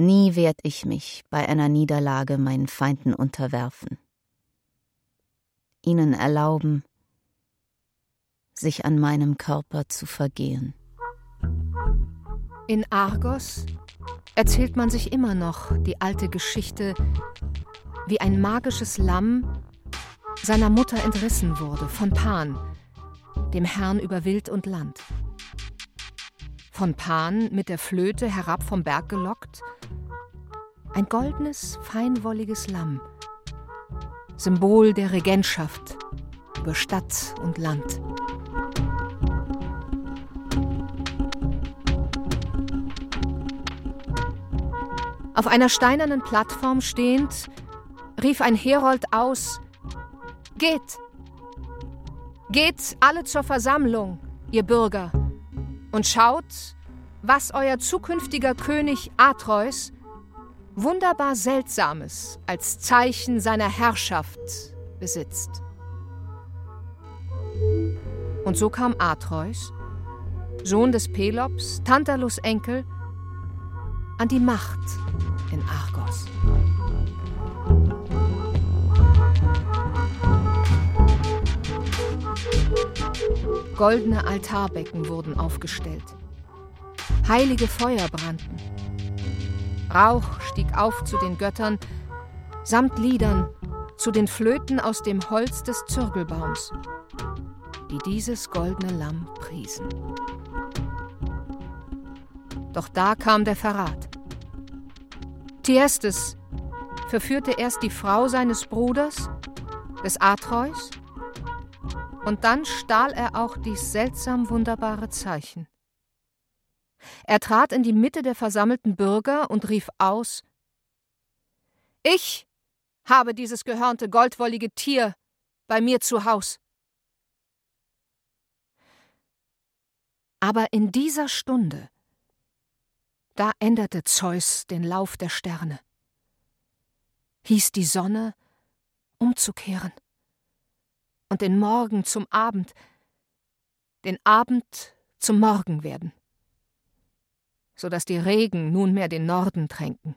Nie werd ich mich bei einer Niederlage meinen Feinden unterwerfen, ihnen erlauben, sich an meinem Körper zu vergehen. In Argos erzählt man sich immer noch die alte Geschichte, wie ein magisches Lamm seiner Mutter entrissen wurde von Pan, dem Herrn über Wild und Land. Von Pan mit der Flöte herab vom Berg gelockt, ein goldenes, feinwolliges Lamm, Symbol der Regentschaft über Stadt und Land. Auf einer steinernen Plattform stehend, rief ein Herold aus: Geht! Geht alle zur Versammlung, ihr Bürger, und schaut, was euer zukünftiger König Atreus wunderbar Seltsames als Zeichen seiner Herrschaft besitzt. Und so kam Atreus, Sohn des Pelops, Tantalus Enkel, an die Macht in Argos. Goldene Altarbecken wurden aufgestellt. Heilige Feuer brannten. Rauch stieg auf zu den Göttern, samt Liedern, zu den Flöten aus dem Holz des Zirkelbaums, die dieses goldene Lamm priesen. Doch da kam der Verrat. Thyestes verführte erst die Frau seines Bruders, des Atreus, und dann stahl er auch dies seltsam wunderbare Zeichen. Er trat in die Mitte der versammelten Bürger und rief aus Ich habe dieses gehörnte goldwollige Tier bei mir zu Haus. Aber in dieser Stunde, da änderte Zeus den Lauf der Sterne, hieß die Sonne umzukehren und den Morgen zum Abend, den Abend zum Morgen werden, so dass die Regen nunmehr den Norden tränken,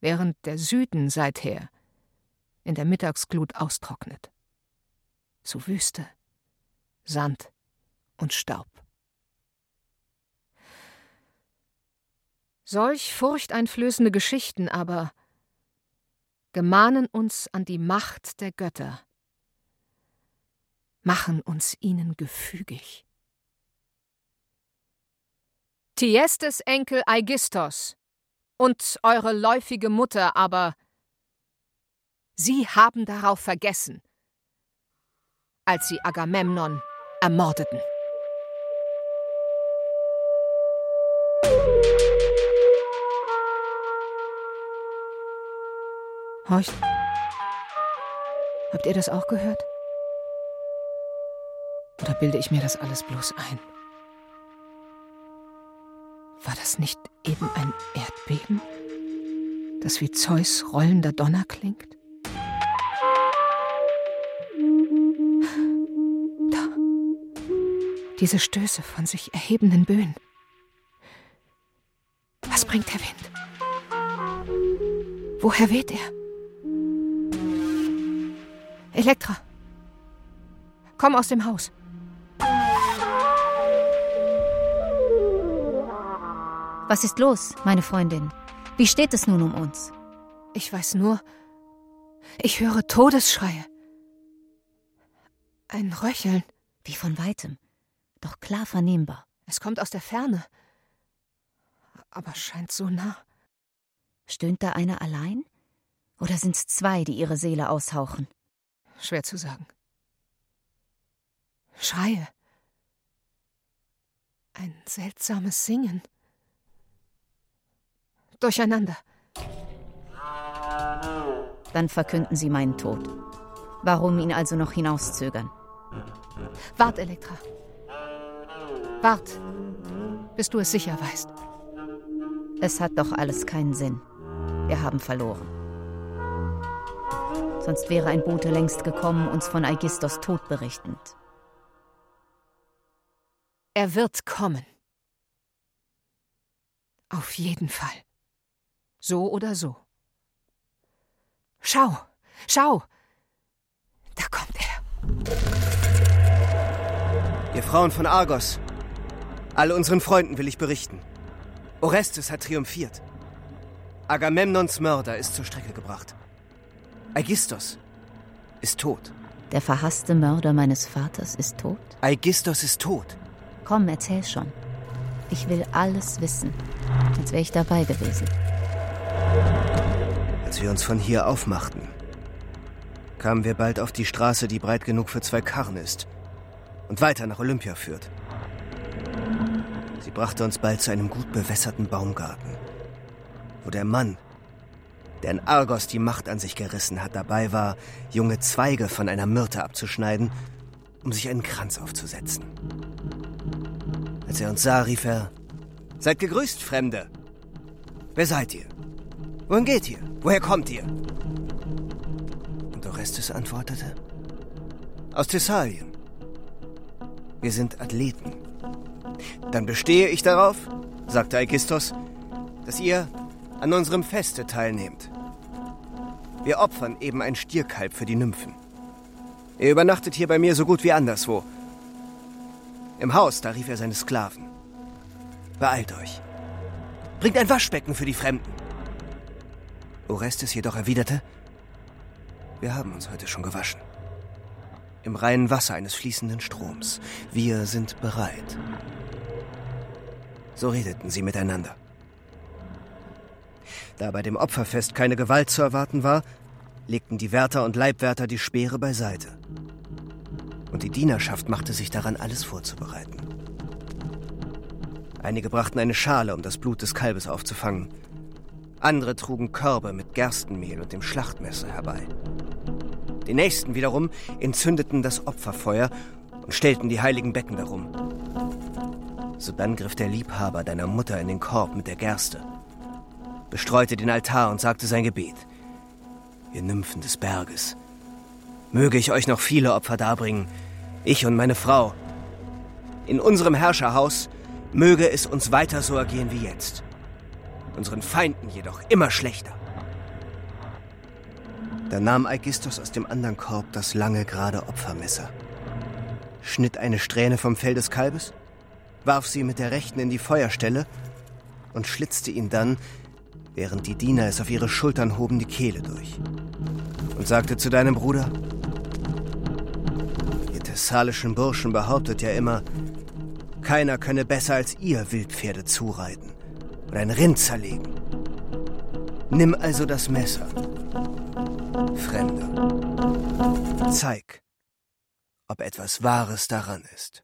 während der Süden seither in der Mittagsglut austrocknet, zu Wüste, Sand und Staub. Solch furchteinflößende Geschichten aber gemahnen uns an die Macht der Götter, machen uns ihnen gefügig. Tiestes Enkel Aigistos und eure läufige Mutter aber, sie haben darauf vergessen, als sie Agamemnon ermordeten. Horcht. Habt ihr das auch gehört? Oder bilde ich mir das alles bloß ein? War das nicht eben ein Erdbeben, das wie Zeus rollender Donner klingt? Da. Diese Stöße von sich erhebenden Böen. Was bringt der Wind? Woher weht er? Elektra, komm aus dem Haus. Was ist los, meine Freundin? Wie steht es nun um uns? Ich weiß nur, ich höre Todesschreie. Ein Röcheln. Wie von weitem, doch klar vernehmbar. Es kommt aus der Ferne, aber scheint so nah. Stöhnt da einer allein? Oder sind's zwei, die ihre Seele aushauchen? Schwer zu sagen. Schreie. Ein seltsames Singen durcheinander. Dann verkünden Sie meinen Tod. Warum ihn also noch hinauszögern? Wart, Elektra. Wart, bis du es sicher weißt. Es hat doch alles keinen Sinn. Wir haben verloren. Sonst wäre ein Bote längst gekommen, uns von Aigistos Tod berichtend. Er wird kommen. Auf jeden Fall. So oder so. Schau, schau. Da kommt er. Ihr Frauen von Argos, all unseren Freunden will ich berichten. Orestes hat triumphiert. Agamemnons Mörder ist zur Strecke gebracht. Aigistos ist tot. Der verhasste Mörder meines Vaters ist tot? Aigistos ist tot. Komm, erzähl schon. Ich will alles wissen, als wäre ich dabei gewesen. Als wir uns von hier aufmachten, kamen wir bald auf die Straße, die breit genug für zwei Karren ist und weiter nach Olympia führt. Sie brachte uns bald zu einem gut bewässerten Baumgarten, wo der Mann, der in Argos die Macht an sich gerissen hat, dabei war, junge Zweige von einer Myrte abzuschneiden, um sich einen Kranz aufzusetzen. Als er uns sah, rief er, Seid gegrüßt, Fremde. Wer seid ihr? Wohin geht ihr? Woher kommt ihr? Und Orestes antwortete, Aus Thessalien. Wir sind Athleten. Dann bestehe ich darauf, sagte Aigistos, dass ihr an unserem Feste teilnehmt. Wir opfern eben ein Stierkalb für die Nymphen. Ihr übernachtet hier bei mir so gut wie anderswo. Im Haus, da rief er seine Sklaven. Beeilt euch. Bringt ein Waschbecken für die Fremden. Orestes jedoch erwiderte, wir haben uns heute schon gewaschen. Im reinen Wasser eines fließenden Stroms. Wir sind bereit. So redeten sie miteinander. Da bei dem Opferfest keine Gewalt zu erwarten war, legten die Wärter und Leibwärter die Speere beiseite. Und die Dienerschaft machte sich daran, alles vorzubereiten. Einige brachten eine Schale, um das Blut des Kalbes aufzufangen. Andere trugen Körbe mit Gerstenmehl und dem Schlachtmesser herbei. Die nächsten wiederum entzündeten das Opferfeuer und stellten die heiligen Becken darum. Sodann griff der Liebhaber deiner Mutter in den Korb mit der Gerste, bestreute den Altar und sagte sein Gebet. Ihr Nymphen des Berges, möge ich euch noch viele Opfer darbringen, ich und meine Frau. In unserem Herrscherhaus möge es uns weiter so ergehen wie jetzt. Unseren Feinden jedoch immer schlechter. Da nahm Aigistos aus dem anderen Korb das lange, gerade Opfermesser, schnitt eine Strähne vom Fell des Kalbes warf sie mit der rechten in die Feuerstelle und schlitzte ihn dann, während die Diener es auf ihre Schultern hoben, die Kehle durch. Und sagte zu deinem Bruder, ihr thessalischen Burschen behauptet ja immer, keiner könne besser als ihr Wildpferde zureiten oder ein Rind zerlegen. Nimm also das Messer, Fremder. Zeig, ob etwas Wahres daran ist.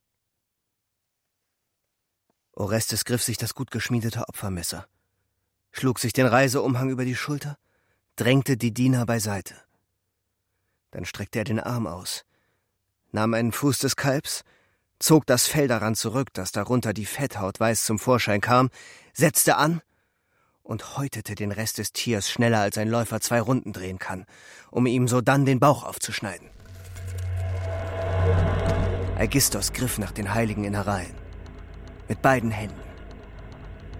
Orestes griff sich das gut geschmiedete Opfermesser, schlug sich den Reiseumhang über die Schulter, drängte die Diener beiseite. Dann streckte er den Arm aus, nahm einen Fuß des Kalbs, zog das Fell daran zurück, dass darunter die Fetthaut weiß zum Vorschein kam, setzte an und häutete den Rest des Tiers schneller als ein Läufer zwei Runden drehen kann, um ihm sodann den Bauch aufzuschneiden. Aigistos griff nach den heiligen Innereien mit beiden Händen,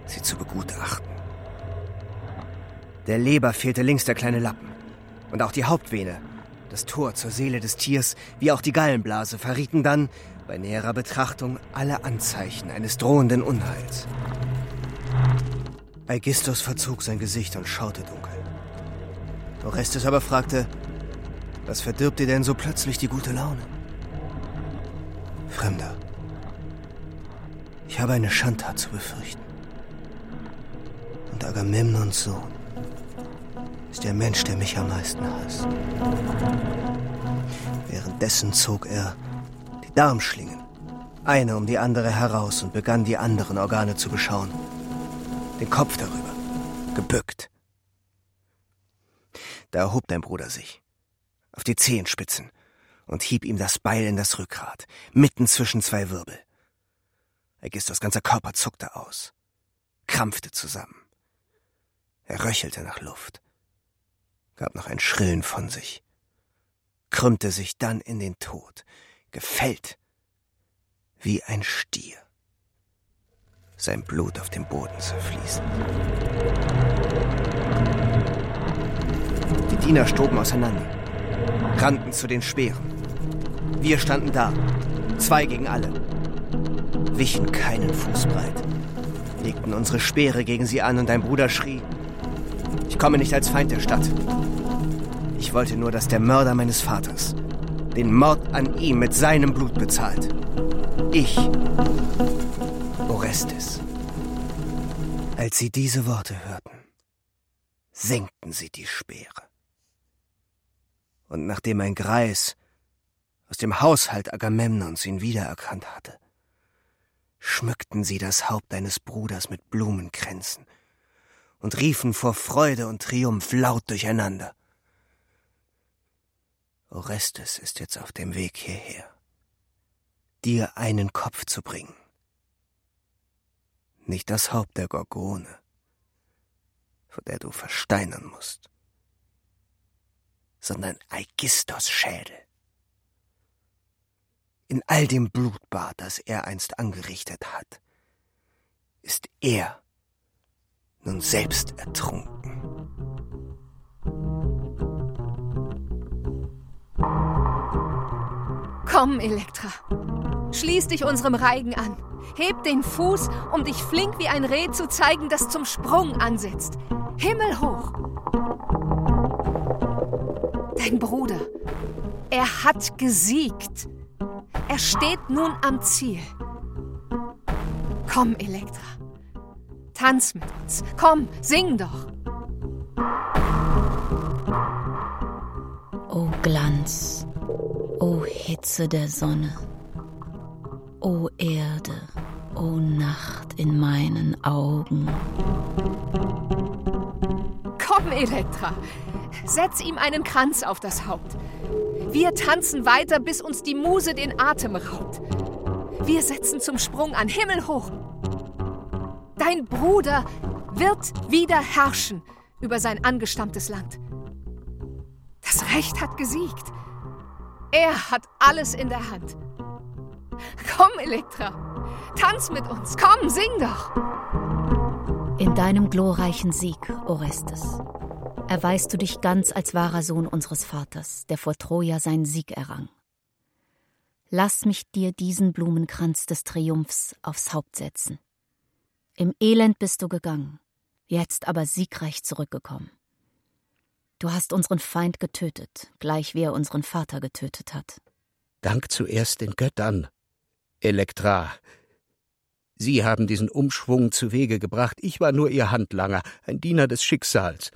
sie zu begutachten. Der Leber fehlte links der kleine Lappen und auch die Hauptvene, das Tor zur Seele des Tiers, wie auch die Gallenblase verrieten dann bei näherer Betrachtung alle Anzeichen eines drohenden Unheils. Aigistos verzog sein Gesicht und schaute dunkel. Orestes aber fragte, was verdirbt dir denn so plötzlich die gute Laune? Fremder, ich habe eine Schandtat zu befürchten. Und Agamemnons Sohn ist der Mensch, der mich am meisten hasst. Währenddessen zog er die Darmschlingen, eine um die andere heraus und begann die anderen Organe zu beschauen. Den Kopf darüber, gebückt. Da erhob dein Bruder sich, auf die Zehenspitzen, und hieb ihm das Beil in das Rückgrat, mitten zwischen zwei Wirbel. Aegisthos ganzer Körper zuckte aus, krampfte zusammen. Er röchelte nach Luft, gab noch ein Schrillen von sich, krümmte sich dann in den Tod, gefällt. Wie ein Stier, sein Blut auf dem Boden zerfließend. Die Diener stoben auseinander, rannten zu den Speeren. Wir standen da, zwei gegen alle, wichen keinen Fuß breit, legten unsere Speere gegen sie an und dein Bruder schrie, ich komme nicht als Feind der Stadt. Ich wollte nur, dass der Mörder meines Vaters den Mord an ihm mit seinem Blut bezahlt. Ich, Orestes. Als sie diese Worte hörten, senkten sie die Speere. Und nachdem ein Greis aus dem Haushalt Agamemnons ihn wiedererkannt hatte, schmückten sie das Haupt eines Bruders mit Blumenkränzen und riefen vor Freude und Triumph laut durcheinander. Orestes ist jetzt auf dem Weg hierher, dir einen Kopf zu bringen. Nicht das Haupt der Gorgone, vor der du versteinern musst, sondern Aigistos Schädel. In all dem Blutbad, das er einst angerichtet hat, ist er nun selbst ertrunken. Komm, Elektra. Schließ dich unserem Reigen an. Heb den Fuß, um dich flink wie ein Reh zu zeigen, das zum Sprung ansetzt. Himmelhoch! Dein Bruder, er hat gesiegt. Er steht nun am Ziel. Komm, Elektra. Tanz mit uns. Komm, sing doch. O Glanz, o Hitze der Sonne, o Erde, o Nacht in meinen Augen. Komm, Elektra, setz ihm einen Kranz auf das Haupt. Wir tanzen weiter, bis uns die Muse den Atem raubt. Wir setzen zum Sprung an, himmelhoch. Dein Bruder wird wieder herrschen über sein angestammtes Land. Das Recht hat gesiegt. Er hat alles in der Hand. Komm, Elektra, tanz mit uns. Komm, sing doch. In deinem glorreichen Sieg, Orestes, erweist du dich ganz als wahrer Sohn unseres Vaters, der vor Troja seinen Sieg errang. Lass mich dir diesen Blumenkranz des Triumphs aufs Haupt setzen. Im Elend bist du gegangen, jetzt aber siegreich zurückgekommen. Du hast unseren Feind getötet, gleich wie er unseren Vater getötet hat. Dank zuerst den Göttern. Elektra. Sie haben diesen Umschwung zu Wege gebracht. Ich war nur Ihr Handlanger, ein Diener des Schicksals.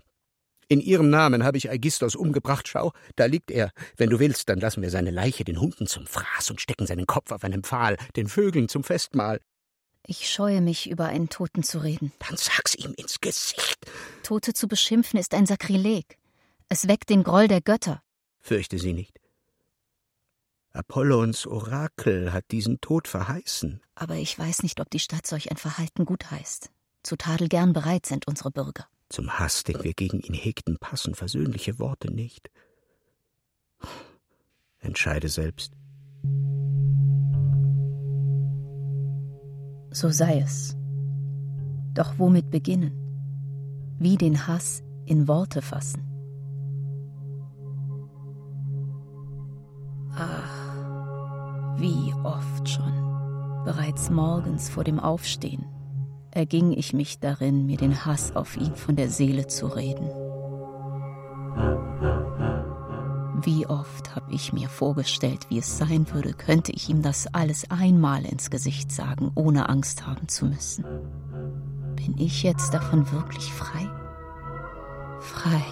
In Ihrem Namen habe ich Aigistos umgebracht. Schau, da liegt er. Wenn du willst, dann lassen wir seine Leiche den Hunden zum Fraß und stecken seinen Kopf auf einem Pfahl, den Vögeln zum Festmahl. Ich scheue mich, über einen Toten zu reden. Dann sag's ihm ins Gesicht. Tote zu beschimpfen ist ein Sakrileg. Es weckt den Groll der Götter. Fürchte sie nicht. Apollons Orakel hat diesen Tod verheißen. Aber ich weiß nicht, ob die Stadt solch ein Verhalten gutheißt. Zu Tadel gern bereit sind unsere Bürger. Zum Hass, den wir gegen ihn hegten, passen versöhnliche Worte nicht. Entscheide selbst. So sei es. Doch womit beginnen? Wie den Hass in Worte fassen? Ach, wie oft schon, bereits morgens vor dem Aufstehen, erging ich mich darin, mir den Hass auf ihn von der Seele zu reden. Wie oft habe ich mir vorgestellt, wie es sein würde, könnte ich ihm das alles einmal ins Gesicht sagen, ohne Angst haben zu müssen. Bin ich jetzt davon wirklich frei? Frei.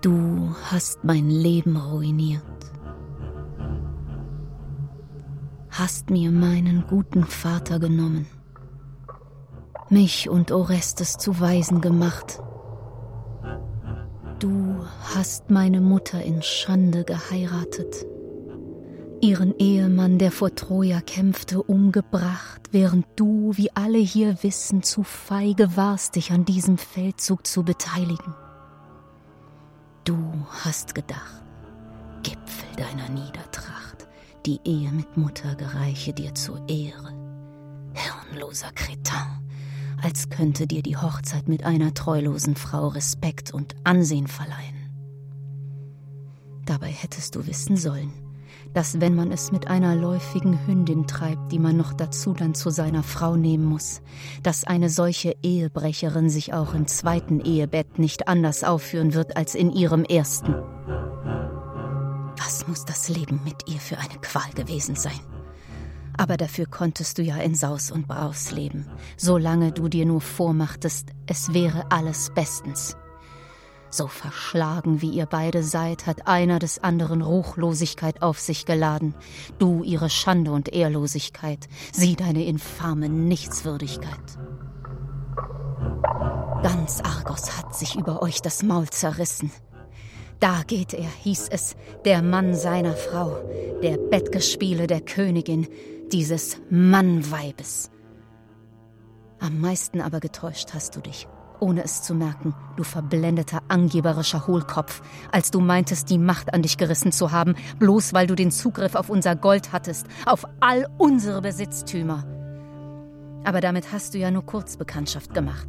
Du hast mein Leben ruiniert. Hast mir meinen guten Vater genommen. Mich und Orestes zu Waisen gemacht. Du hast meine Mutter in Schande geheiratet. Ihren Ehemann, der vor Troja kämpfte, umgebracht, während du, wie alle hier wissen, zu feige warst, dich an diesem Feldzug zu beteiligen. Du hast gedacht, Gipfel deiner Niedertracht, die Ehe mit Mutter gereiche dir zur Ehre. Hirnloser Kretin, als könnte dir die Hochzeit mit einer treulosen Frau Respekt und Ansehen verleihen. Dabei hättest du wissen sollen, dass wenn man es mit einer läufigen Hündin treibt, die man noch dazu dann zu seiner Frau nehmen muss, dass eine solche Ehebrecherin sich auch im zweiten Ehebett nicht anders aufführen wird als in ihrem ersten. Muss das Leben mit ihr für eine Qual gewesen sein? Aber dafür konntest du ja in Saus und Braus leben, solange du dir nur vormachtest, es wäre alles bestens. So verschlagen wie ihr beide seid, hat einer des anderen Ruchlosigkeit auf sich geladen. Du ihre Schande und Ehrlosigkeit, sie deine infame Nichtswürdigkeit. Ganz Argos hat sich über euch das Maul zerrissen. Da geht er, hieß es, der Mann seiner Frau, der Bettgespiele der Königin, dieses Mannweibes. Am meisten aber getäuscht hast du dich ohne es zu merken, du verblendeter, angeberischer Hohlkopf, als du meintest, die Macht an dich gerissen zu haben, bloß weil du den Zugriff auf unser Gold hattest, auf all unsere Besitztümer. Aber damit hast du ja nur kurz Bekanntschaft gemacht.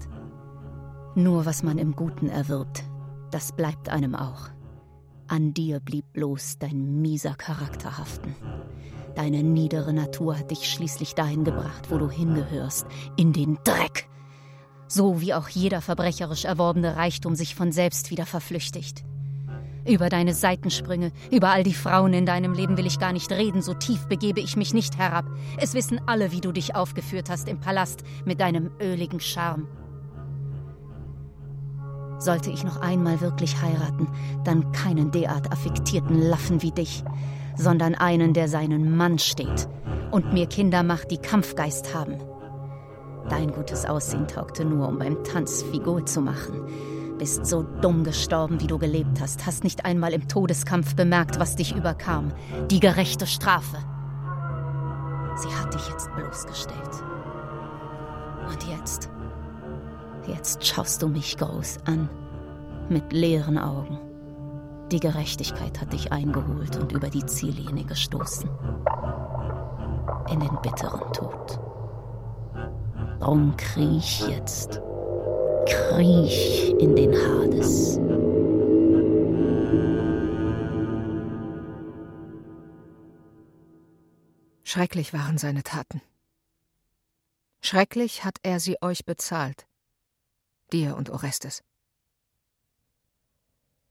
Nur was man im Guten erwirbt, das bleibt einem auch. An dir blieb bloß dein mieser Charakter haften. Deine niedere Natur hat dich schließlich dahin gebracht, wo du hingehörst, in den Dreck so wie auch jeder verbrecherisch erworbene Reichtum sich von selbst wieder verflüchtigt. Über deine Seitensprünge, über all die Frauen in deinem Leben will ich gar nicht reden, so tief begebe ich mich nicht herab. Es wissen alle, wie du dich aufgeführt hast im Palast mit deinem öligen Charme. Sollte ich noch einmal wirklich heiraten, dann keinen derart affektierten Laffen wie dich, sondern einen, der seinen Mann steht und mir Kinder macht, die Kampfgeist haben. Dein gutes Aussehen taugte nur, um beim Tanz Figur zu machen. Bist so dumm gestorben, wie du gelebt hast. Hast nicht einmal im Todeskampf bemerkt, was dich überkam. Die gerechte Strafe. Sie hat dich jetzt bloßgestellt. Und jetzt? Jetzt schaust du mich groß an. Mit leeren Augen. Die Gerechtigkeit hat dich eingeholt und über die Ziellinie gestoßen. In den bitteren Tod. Drum kriech jetzt. Kriech in den Hades. Schrecklich waren seine Taten. Schrecklich hat er sie euch bezahlt, dir und Orestes.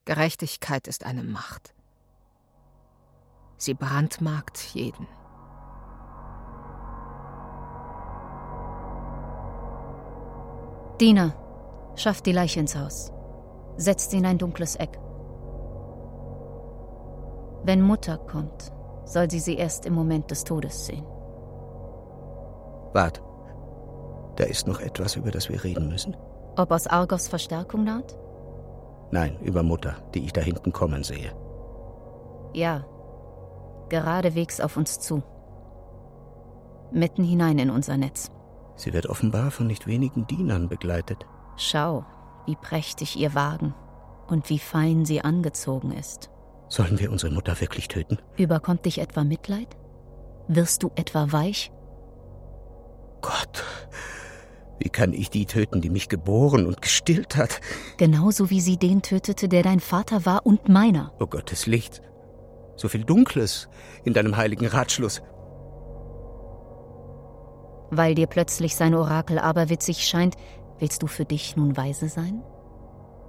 Gerechtigkeit ist eine Macht. Sie brandmarkt jeden. Diener, schafft die Leiche ins Haus. Setzt sie in ein dunkles Eck. Wenn Mutter kommt, soll sie sie erst im Moment des Todes sehen. Wart. Da ist noch etwas, über das wir reden müssen. Ob aus Argos Verstärkung naht? Nein, über Mutter, die ich da hinten kommen sehe. Ja. Geradewegs auf uns zu. Mitten hinein in unser Netz. Sie wird offenbar von nicht wenigen Dienern begleitet. Schau, wie prächtig ihr Wagen und wie fein sie angezogen ist. Sollen wir unsere Mutter wirklich töten? Überkommt dich etwa Mitleid? Wirst du etwa weich? Gott, wie kann ich die töten, die mich geboren und gestillt hat? Genauso wie sie den tötete, der dein Vater war und meiner. O oh Gottes Licht, so viel Dunkles in deinem heiligen Ratschluss. Weil dir plötzlich sein Orakel aberwitzig scheint, willst du für dich nun weise sein?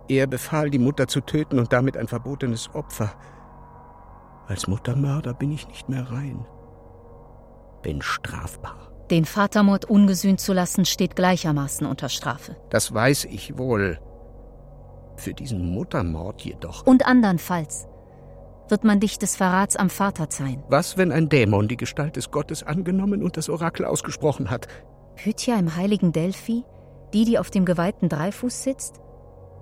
Er befahl, die Mutter zu töten und damit ein verbotenes Opfer. Als Muttermörder bin ich nicht mehr rein. Bin strafbar. Den Vatermord ungesühnt zu lassen, steht gleichermaßen unter Strafe. Das weiß ich wohl. Für diesen Muttermord jedoch. Und andernfalls wird man dich des Verrats am Vater zeihen. Was, wenn ein Dämon die Gestalt des Gottes angenommen und das Orakel ausgesprochen hat? Pythia im heiligen Delphi? Die, die auf dem geweihten Dreifuß sitzt?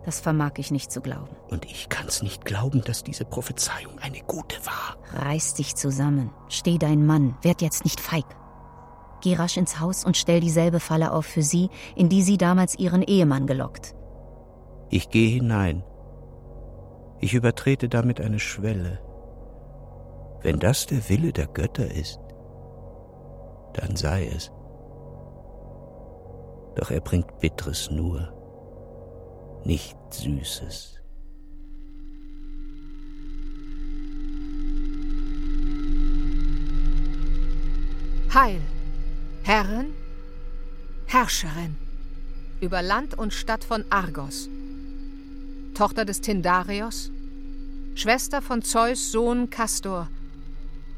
Das vermag ich nicht zu glauben. Und ich kann's nicht glauben, dass diese Prophezeiung eine gute war. Reiß dich zusammen. Steh dein Mann. Werd jetzt nicht feig. Geh rasch ins Haus und stell dieselbe Falle auf für sie, in die sie damals ihren Ehemann gelockt. Ich gehe hinein. Ich übertrete damit eine Schwelle. Wenn das der Wille der Götter ist, dann sei es. Doch er bringt Bitteres nur, nicht Süßes. Heil, Herrin, Herrscherin über Land und Stadt von Argos, Tochter des Tindarios, Schwester von Zeus Sohn Castor,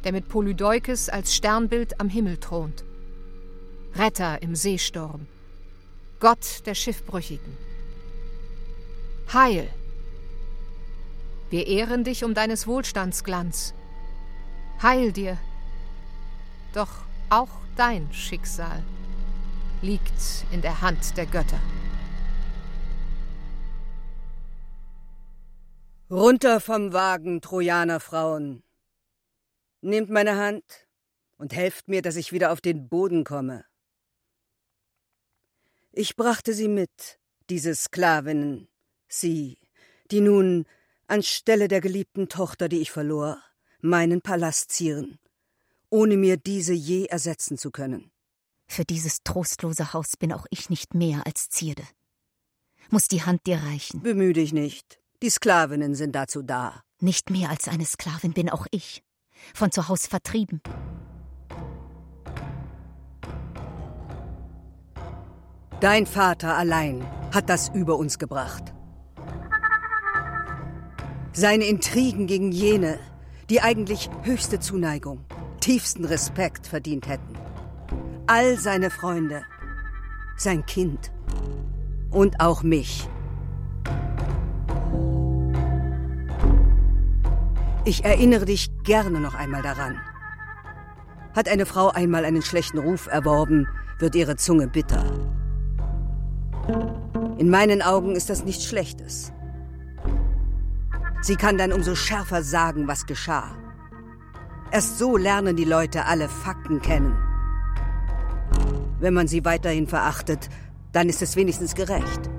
der mit Polydeukes als Sternbild am Himmel thront. Retter im Seesturm, Gott der Schiffbrüchigen. Heil! Wir ehren dich um deines Wohlstands Glanz. Heil dir! Doch auch dein Schicksal liegt in der Hand der Götter. Runter vom Wagen, Trojanerfrauen! Nehmt meine Hand und helft mir, dass ich wieder auf den Boden komme. Ich brachte sie mit, diese Sklavinnen, sie, die nun anstelle der geliebten Tochter, die ich verlor, meinen Palast zieren, ohne mir diese je ersetzen zu können. Für dieses trostlose Haus bin auch ich nicht mehr als Zierde. Muss die Hand dir reichen. Bemühe dich nicht. Die Sklavinnen sind dazu da. Nicht mehr als eine Sklavin bin auch ich von zu Hause vertrieben. Dein Vater allein hat das über uns gebracht. Seine Intrigen gegen jene, die eigentlich höchste Zuneigung, tiefsten Respekt verdient hätten. All seine Freunde, sein Kind und auch mich Ich erinnere dich gerne noch einmal daran. Hat eine Frau einmal einen schlechten Ruf erworben, wird ihre Zunge bitter. In meinen Augen ist das nichts Schlechtes. Sie kann dann umso schärfer sagen, was geschah. Erst so lernen die Leute alle Fakten kennen. Wenn man sie weiterhin verachtet, dann ist es wenigstens gerecht.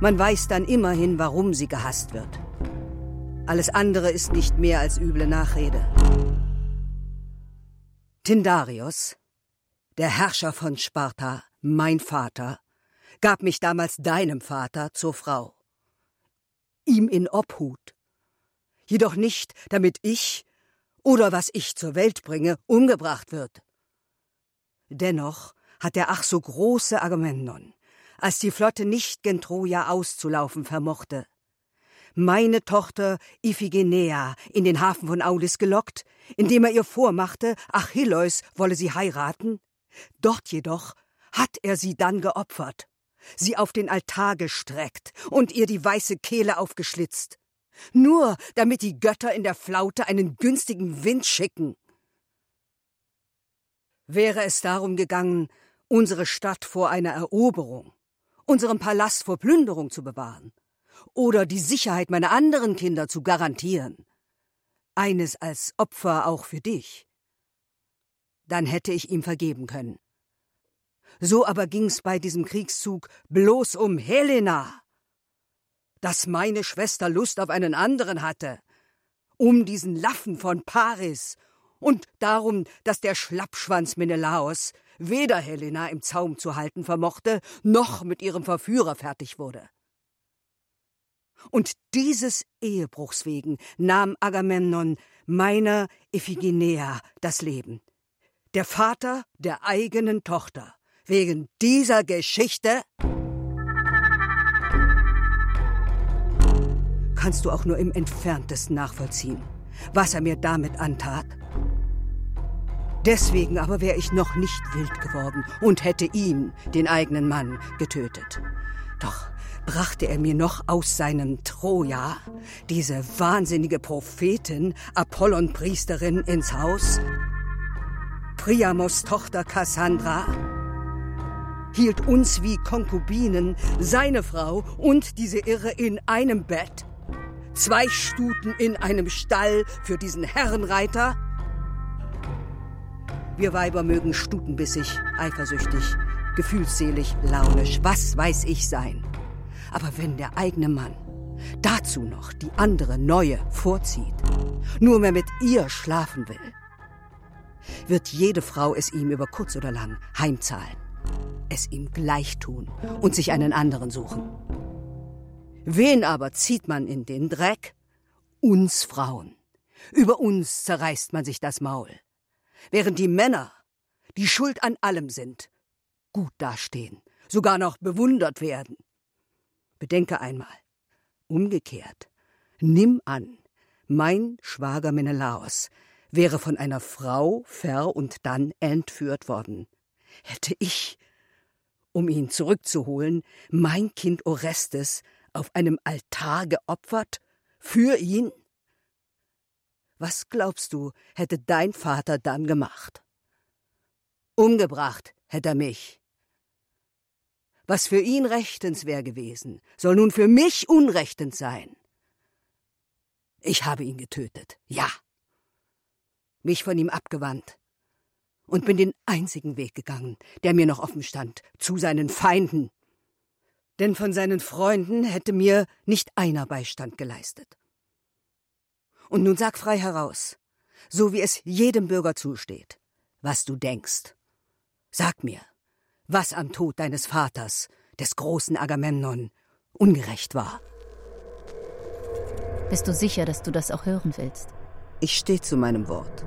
Man weiß dann immerhin, warum sie gehasst wird. Alles andere ist nicht mehr als üble Nachrede. Tindarios, der Herrscher von Sparta, mein Vater, gab mich damals deinem Vater zur Frau. Ihm in Obhut. Jedoch nicht, damit ich oder was ich zur Welt bringe, umgebracht wird. Dennoch hat der ach so große Agamemnon als die Flotte nicht gen Troja auszulaufen vermochte. Meine Tochter Iphigenea in den Hafen von Aulis gelockt, indem er ihr vormachte, Achilleus wolle sie heiraten? Dort jedoch hat er sie dann geopfert, sie auf den Altar gestreckt und ihr die weiße Kehle aufgeschlitzt, nur damit die Götter in der Flaute einen günstigen Wind schicken. Wäre es darum gegangen, unsere Stadt vor einer Eroberung, unseren Palast vor Plünderung zu bewahren oder die Sicherheit meiner anderen Kinder zu garantieren. Eines als Opfer auch für dich. Dann hätte ich ihm vergeben können. So aber ging's bei diesem Kriegszug bloß um Helena. Dass meine Schwester Lust auf einen anderen hatte. Um diesen Laffen von Paris. Und darum, dass der Schlappschwanz Menelaos weder Helena im Zaum zu halten vermochte, noch mit ihrem Verführer fertig wurde. Und dieses Ehebruchs wegen nahm Agamemnon meiner Iphigenea das Leben. Der Vater der eigenen Tochter. Wegen dieser Geschichte kannst du auch nur im entferntesten nachvollziehen, was er mir damit antat. Deswegen aber wäre ich noch nicht wild geworden und hätte ihn, den eigenen Mann, getötet. Doch brachte er mir noch aus seinem Troja diese wahnsinnige Prophetin, Apollon-Priesterin, ins Haus, Priamos Tochter Cassandra, hielt uns wie Konkubinen, seine Frau und diese Irre in einem Bett. Zwei Stuten in einem Stall für diesen Herrenreiter. Wir Weiber mögen stutenbissig, eifersüchtig, gefühlsselig, launisch, was weiß ich sein. Aber wenn der eigene Mann dazu noch die andere neue vorzieht, nur mehr mit ihr schlafen will, wird jede Frau es ihm über kurz oder lang heimzahlen, es ihm gleich tun und sich einen anderen suchen. Wen aber zieht man in den Dreck? Uns Frauen. Über uns zerreißt man sich das Maul. Während die Männer, die schuld an allem sind, gut dastehen, sogar noch bewundert werden. Bedenke einmal, umgekehrt, nimm an, mein Schwager Menelaos wäre von einer Frau ver und dann entführt worden. Hätte ich, um ihn zurückzuholen, mein Kind Orestes auf einem Altar geopfert? Für ihn? Was glaubst du, hätte dein Vater dann gemacht? Umgebracht hätte er mich. Was für ihn rechtens wäre gewesen, soll nun für mich unrechtens sein. Ich habe ihn getötet, ja. Mich von ihm abgewandt und bin den einzigen Weg gegangen, der mir noch offen stand, zu seinen Feinden. Denn von seinen Freunden hätte mir nicht einer Beistand geleistet. Und nun sag frei heraus, so wie es jedem Bürger zusteht, was du denkst. Sag mir, was am Tod deines Vaters, des großen Agamemnon, ungerecht war. Bist du sicher, dass du das auch hören willst? Ich stehe zu meinem Wort.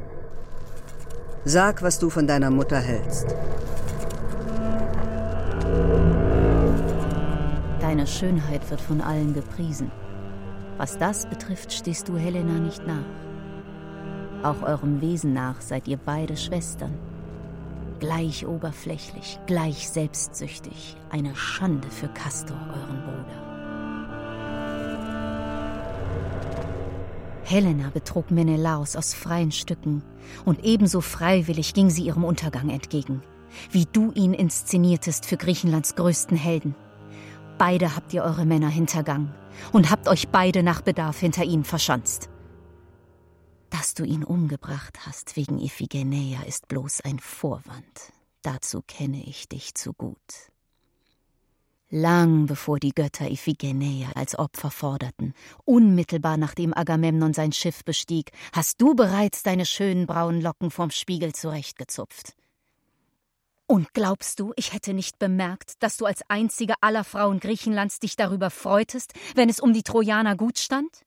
Sag, was du von deiner Mutter hältst. Deine Schönheit wird von allen gepriesen. Was das betrifft, stehst du Helena nicht nach. Auch eurem Wesen nach seid ihr beide Schwestern. Gleich oberflächlich, gleich selbstsüchtig. Eine Schande für Castor, euren Bruder. Helena betrug Menelaos aus freien Stücken, und ebenso freiwillig ging sie ihrem Untergang entgegen, wie du ihn inszeniertest für Griechenlands größten Helden. Beide habt ihr eure Männer hintergangen und habt euch beide nach Bedarf hinter ihnen verschanzt. Dass du ihn umgebracht hast wegen Iphigenia ist bloß ein Vorwand. Dazu kenne ich dich zu gut. Lang bevor die Götter Iphigenia als Opfer forderten, unmittelbar nachdem Agamemnon sein Schiff bestieg, hast du bereits deine schönen braunen Locken vom Spiegel zurechtgezupft. Und glaubst du, ich hätte nicht bemerkt, dass du als einzige aller Frauen Griechenlands dich darüber freutest, wenn es um die Trojaner gut stand?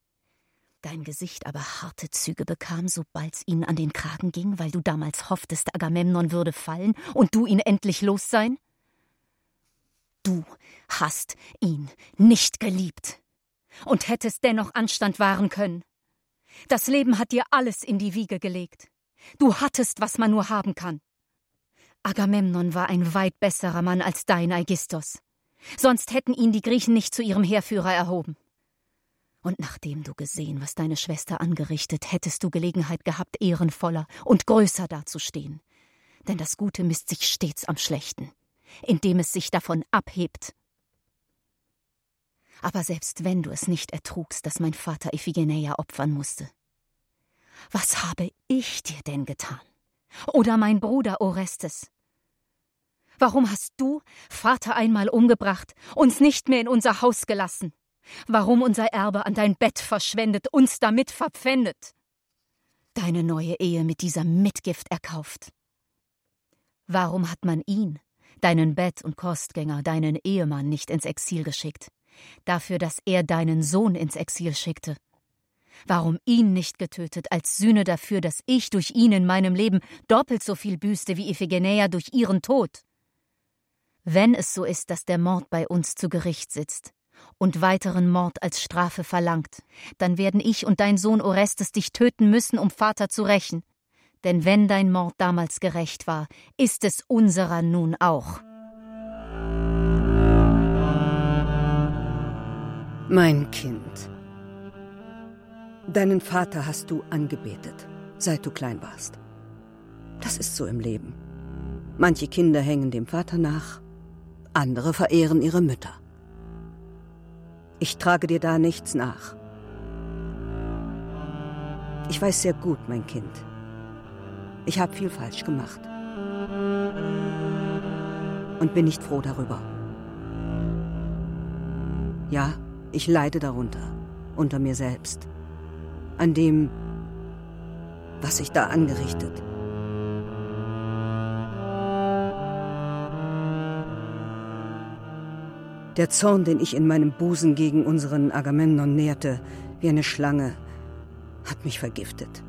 Dein Gesicht aber harte Züge bekam, sobald's ihnen an den Kragen ging, weil du damals hofftest, Agamemnon würde fallen und du ihn endlich los sein? Du hast ihn nicht geliebt und hättest dennoch Anstand wahren können. Das Leben hat dir alles in die Wiege gelegt. Du hattest, was man nur haben kann. Agamemnon war ein weit besserer Mann als dein Aigistos. Sonst hätten ihn die Griechen nicht zu ihrem Heerführer erhoben. Und nachdem du gesehen, was deine Schwester angerichtet, hättest du Gelegenheit gehabt, ehrenvoller und größer dazustehen. Denn das Gute misst sich stets am Schlechten, indem es sich davon abhebt. Aber selbst wenn du es nicht ertrugst, dass mein Vater Iphigenia opfern musste, was habe ich dir denn getan? Oder mein Bruder Orestes? Warum hast du, Vater einmal umgebracht, uns nicht mehr in unser Haus gelassen? Warum unser Erbe an dein Bett verschwendet, uns damit verpfändet? Deine neue Ehe mit dieser Mitgift erkauft? Warum hat man ihn, deinen Bett- und Kostgänger, deinen Ehemann nicht ins Exil geschickt? Dafür, dass er deinen Sohn ins Exil schickte? Warum ihn nicht getötet, als Sühne dafür, dass ich durch ihn in meinem Leben doppelt so viel büßte wie Iphigenia durch ihren Tod? Wenn es so ist, dass der Mord bei uns zu Gericht sitzt, und weiteren Mord als Strafe verlangt, dann werden ich und dein Sohn Orestes dich töten müssen, um Vater zu rächen. Denn wenn dein Mord damals gerecht war, ist es unserer nun auch. Mein Kind, deinen Vater hast du angebetet, seit du klein warst. Das ist so im Leben. Manche Kinder hängen dem Vater nach, andere verehren ihre Mütter. Ich trage dir da nichts nach. Ich weiß sehr gut, mein Kind. Ich habe viel falsch gemacht. Und bin nicht froh darüber. Ja, ich leide darunter, unter mir selbst. An dem, was ich da angerichtet. Der Zorn, den ich in meinem Busen gegen unseren Agamemnon nährte, wie eine Schlange, hat mich vergiftet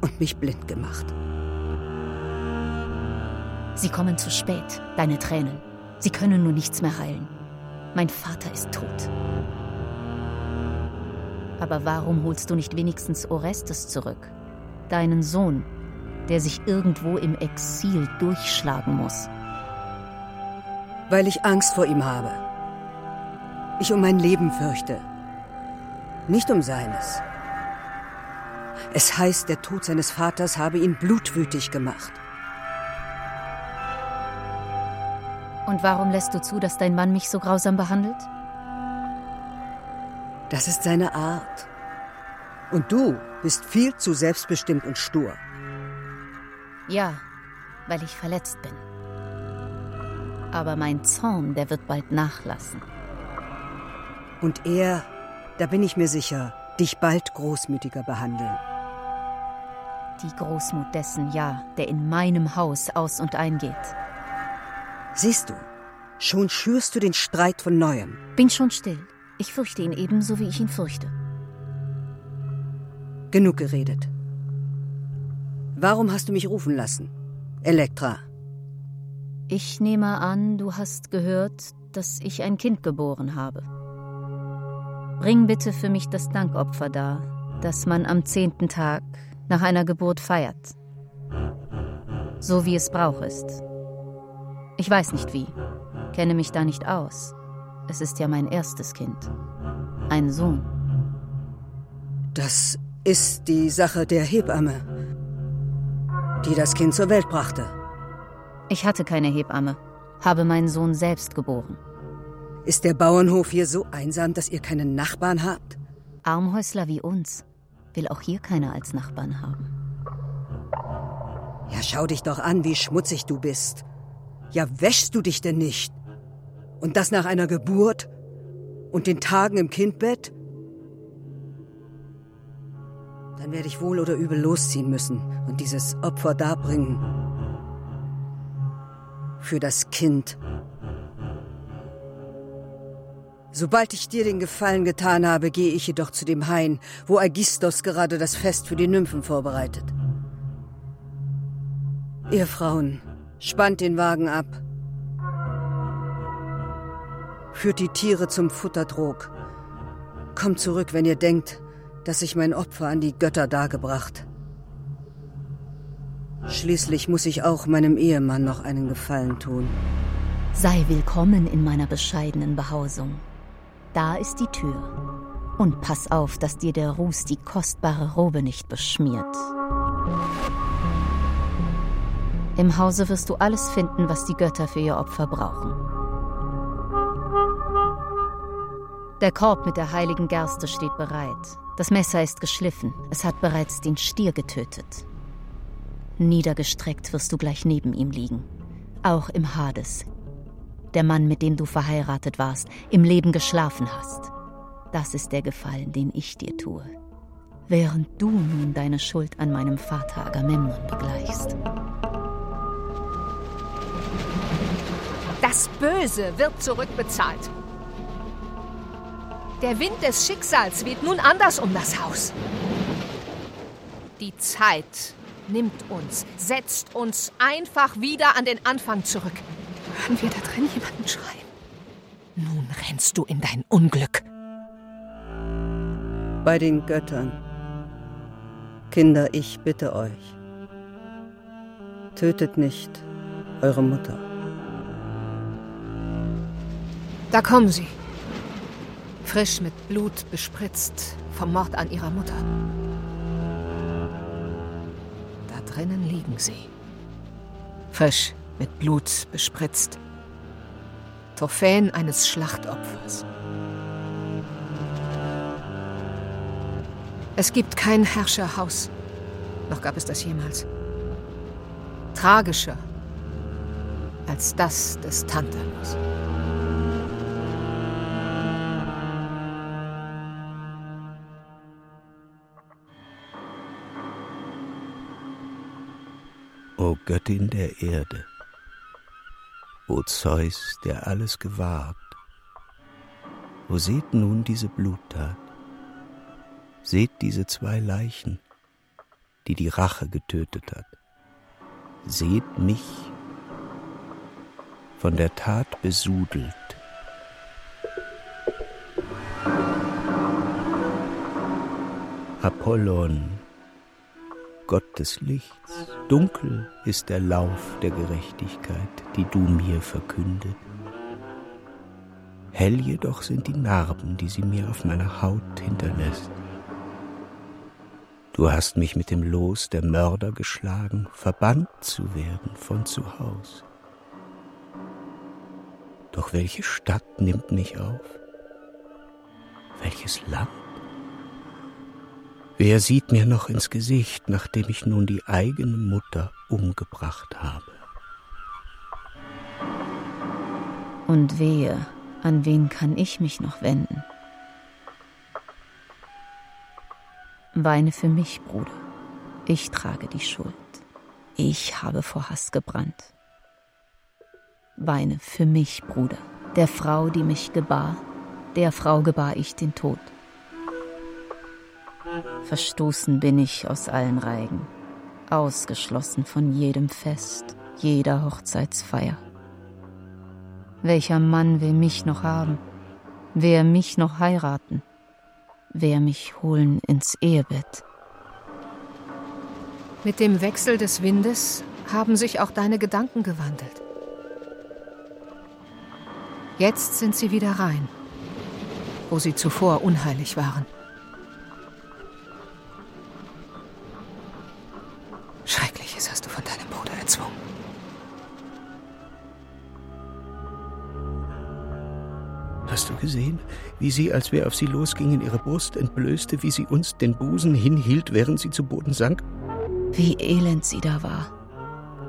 und mich blind gemacht. Sie kommen zu spät, deine Tränen. Sie können nur nichts mehr heilen. Mein Vater ist tot. Aber warum holst du nicht wenigstens Orestes zurück? Deinen Sohn, der sich irgendwo im Exil durchschlagen muss weil ich Angst vor ihm habe. Ich um mein Leben fürchte, nicht um seines. Es heißt, der Tod seines Vaters habe ihn blutwütig gemacht. Und warum lässt du zu, dass dein Mann mich so grausam behandelt? Das ist seine Art. Und du bist viel zu selbstbestimmt und stur. Ja, weil ich verletzt bin aber mein Zorn, der wird bald nachlassen. Und er, da bin ich mir sicher, dich bald großmütiger behandeln. Die Großmut dessen, ja, der in meinem Haus aus und eingeht. Siehst du, schon schürst du den Streit von neuem. Bin schon still. Ich fürchte ihn ebenso, wie ich ihn fürchte. Genug geredet. Warum hast du mich rufen lassen? Elektra, ich nehme an, du hast gehört, dass ich ein Kind geboren habe. Bring bitte für mich das Dankopfer dar, das man am zehnten Tag nach einer Geburt feiert. So wie es Brauch ist. Ich weiß nicht wie, kenne mich da nicht aus. Es ist ja mein erstes Kind. Ein Sohn. Das ist die Sache der Hebamme, die das Kind zur Welt brachte. Ich hatte keine Hebamme, habe meinen Sohn selbst geboren. Ist der Bauernhof hier so einsam, dass ihr keinen Nachbarn habt? Armhäusler wie uns will auch hier keiner als Nachbarn haben. Ja, schau dich doch an, wie schmutzig du bist. Ja, wäschst du dich denn nicht? Und das nach einer Geburt? Und den Tagen im Kindbett? Dann werde ich wohl oder übel losziehen müssen und dieses Opfer darbringen für das Kind. Sobald ich dir den Gefallen getan habe, gehe ich jedoch zu dem Hain, wo Aegistos gerade das Fest für die Nymphen vorbereitet. Ihr Frauen, spannt den Wagen ab. Führt die Tiere zum Futtertrog. Kommt zurück, wenn ihr denkt, dass ich mein Opfer an die Götter dargebracht. Schließlich muss ich auch meinem Ehemann noch einen Gefallen tun. Sei willkommen in meiner bescheidenen Behausung. Da ist die Tür. Und pass auf, dass dir der Ruß die kostbare Robe nicht beschmiert. Im Hause wirst du alles finden, was die Götter für ihr Opfer brauchen. Der Korb mit der heiligen Gerste steht bereit. Das Messer ist geschliffen. Es hat bereits den Stier getötet. Niedergestreckt wirst du gleich neben ihm liegen. Auch im Hades. Der Mann, mit dem du verheiratet warst, im Leben geschlafen hast. Das ist der Gefallen, den ich dir tue. Während du nun deine Schuld an meinem Vater Agamemnon begleichst. Das Böse wird zurückbezahlt. Der Wind des Schicksals weht nun anders um das Haus. Die Zeit nimmt uns, setzt uns einfach wieder an den Anfang zurück. Hören wir da drin jemanden schreien? Nun rennst du in dein Unglück. Bei den Göttern. Kinder, ich bitte euch. Tötet nicht eure Mutter. Da kommen sie. Frisch mit Blut bespritzt vom Mord an ihrer Mutter drinnen liegen sie. Frisch, mit Blut bespritzt. Trophäen eines Schlachtopfers. Es gibt kein Herrscherhaus, noch gab es das jemals, tragischer als das des Tantalus. Göttin der Erde, o Zeus, der alles gewahrt, wo seht nun diese Bluttat? Seht diese zwei Leichen, die die Rache getötet hat. Seht mich, von der Tat besudelt. Apollon, Gott des Lichts, dunkel ist der Lauf der Gerechtigkeit, die du mir verkündet. Hell jedoch sind die Narben, die sie mir auf meiner Haut hinterlässt. Du hast mich mit dem Los der Mörder geschlagen, verbannt zu werden von zu Haus. Doch welche Stadt nimmt mich auf? Welches Land? Wer sieht mir noch ins Gesicht, nachdem ich nun die eigene Mutter umgebracht habe? Und wehe, an wen kann ich mich noch wenden? Weine für mich, Bruder. Ich trage die Schuld. Ich habe vor Hass gebrannt. Weine für mich, Bruder, der Frau, die mich gebar, der Frau gebar ich den Tod. Verstoßen bin ich aus allen Reigen, ausgeschlossen von jedem Fest, jeder Hochzeitsfeier. Welcher Mann will mich noch haben? Wer mich noch heiraten? Wer mich holen ins Ehebett? Mit dem Wechsel des Windes haben sich auch deine Gedanken gewandelt. Jetzt sind sie wieder rein, wo sie zuvor unheilig waren. Schreckliches hast du von deinem Bruder erzwungen. Hast du gesehen, wie sie, als wir auf sie losgingen, ihre Brust entblößte, wie sie uns den Busen hinhielt, während sie zu Boden sank? Wie elend sie da war.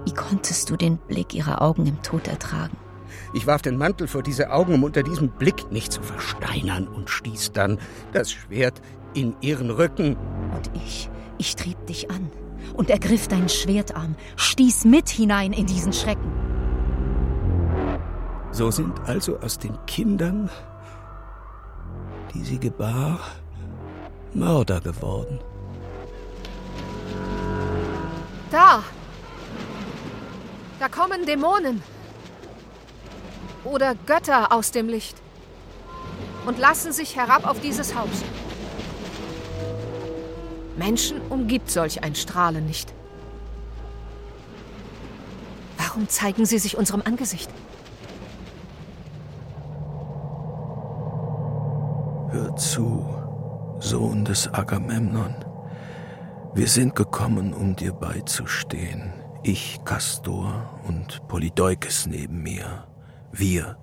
Wie konntest du den Blick ihrer Augen im Tod ertragen? Ich warf den Mantel vor diese Augen, um unter diesem Blick nicht zu versteinern, und stieß dann das Schwert in ihren Rücken. Und ich, ich trieb dich an und ergriff deinen Schwertarm, stieß mit hinein in diesen Schrecken. So sind also aus den Kindern, die sie gebar, Mörder geworden. Da! Da kommen Dämonen oder Götter aus dem Licht und lassen sich herab auf dieses Haus. Menschen umgibt solch ein Strahlen nicht. Warum zeigen sie sich unserem Angesicht? Hör zu, Sohn des Agamemnon. Wir sind gekommen, um dir beizustehen. Ich, Kastor und Polydeukes neben mir. Wir,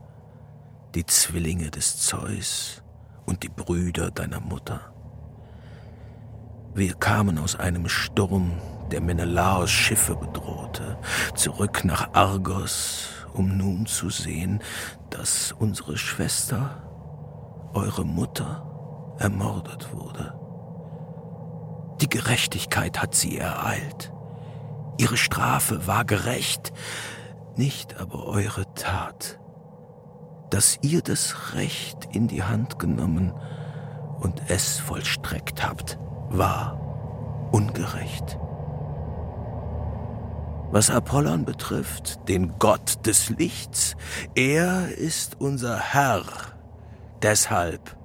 die Zwillinge des Zeus und die Brüder deiner Mutter. Wir kamen aus einem Sturm, der Menelaos Schiffe bedrohte, zurück nach Argos, um nun zu sehen, dass unsere Schwester, eure Mutter, ermordet wurde. Die Gerechtigkeit hat sie ereilt. Ihre Strafe war gerecht, nicht aber eure Tat, dass ihr das Recht in die Hand genommen und es vollstreckt habt, war ungerecht. Was Apollon betrifft, den Gott des Lichts, er ist unser Herr, deshalb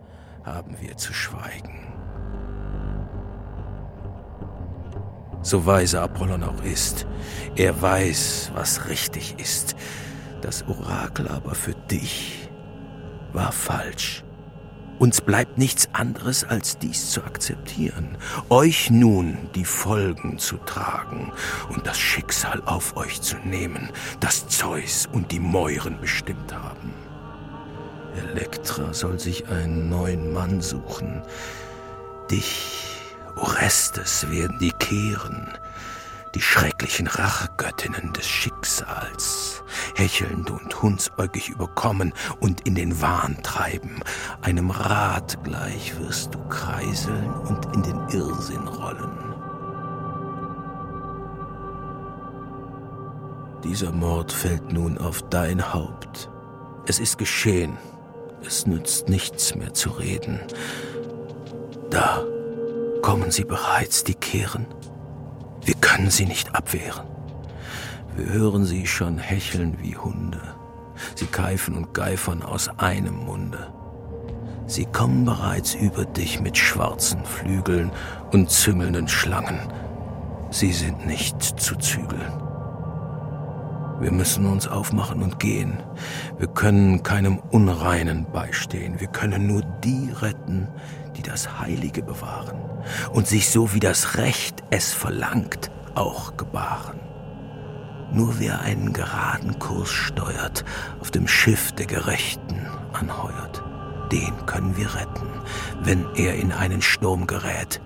haben wir zu schweigen. so weise Apollon auch ist. Er weiß, was richtig ist. Das Orakel aber für dich war falsch. Uns bleibt nichts anderes, als dies zu akzeptieren, euch nun die Folgen zu tragen und das Schicksal auf euch zu nehmen, das Zeus und die Mäuren bestimmt haben. Elektra soll sich einen neuen Mann suchen. Dich, Orestes, werden die kehren. Die schrecklichen Rachegöttinnen des Schicksals, hechelnd und hundsäugig überkommen und in den Wahn treiben. Einem Rad gleich wirst du kreiseln und in den Irrsinn rollen. Dieser Mord fällt nun auf dein Haupt. Es ist geschehen. Es nützt nichts mehr zu reden. Da kommen sie bereits, die Kehren. Wir können sie nicht abwehren. Wir hören sie schon hecheln wie Hunde. Sie keifen und geifern aus einem Munde. Sie kommen bereits über dich mit schwarzen Flügeln und züngelnden Schlangen. Sie sind nicht zu zügeln. Wir müssen uns aufmachen und gehen. Wir können keinem Unreinen beistehen. Wir können nur die retten, die das Heilige bewahren und sich so wie das Recht es verlangt, auch gebaren. Nur wer einen geraden Kurs steuert, auf dem Schiff der Gerechten anheuert, den können wir retten, wenn er in einen Sturm gerät.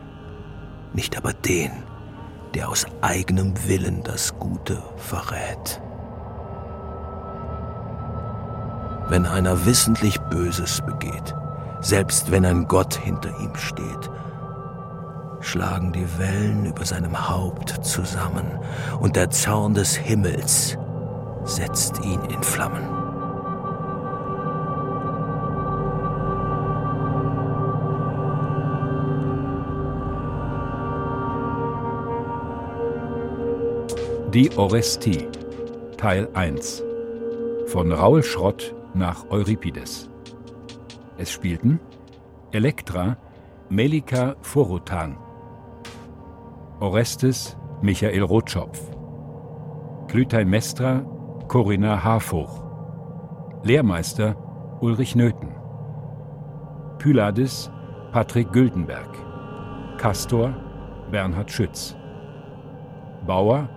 Nicht aber den, der aus eigenem Willen das Gute verrät. wenn einer wissentlich Böses begeht, selbst wenn ein Gott hinter ihm steht. Schlagen die Wellen über seinem Haupt zusammen und der Zorn des Himmels setzt ihn in Flammen. Die Orestie Teil 1 von Raul Schrott nach Euripides. Es spielten Elektra Melika Forotan, Orestes Michael Rotschopf, Clytemnestra Corinna Harfuch, Lehrmeister Ulrich Nöthen, Pylades Patrick Güldenberg, Castor Bernhard Schütz, Bauer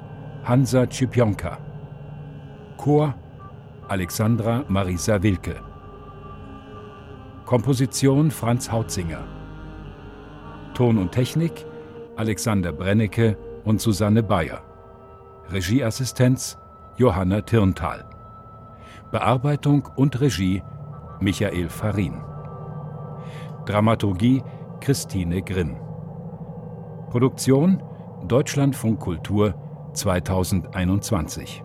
Hansa Tschipionka, Chor Alexandra Marisa Wilke. Komposition Franz Hautzinger. Ton und Technik Alexander Brennecke und Susanne Bayer. Regieassistenz Johanna Tirntal. Bearbeitung und Regie Michael Farin. Dramaturgie Christine Grimm. Produktion Deutschlandfunk Kultur 2021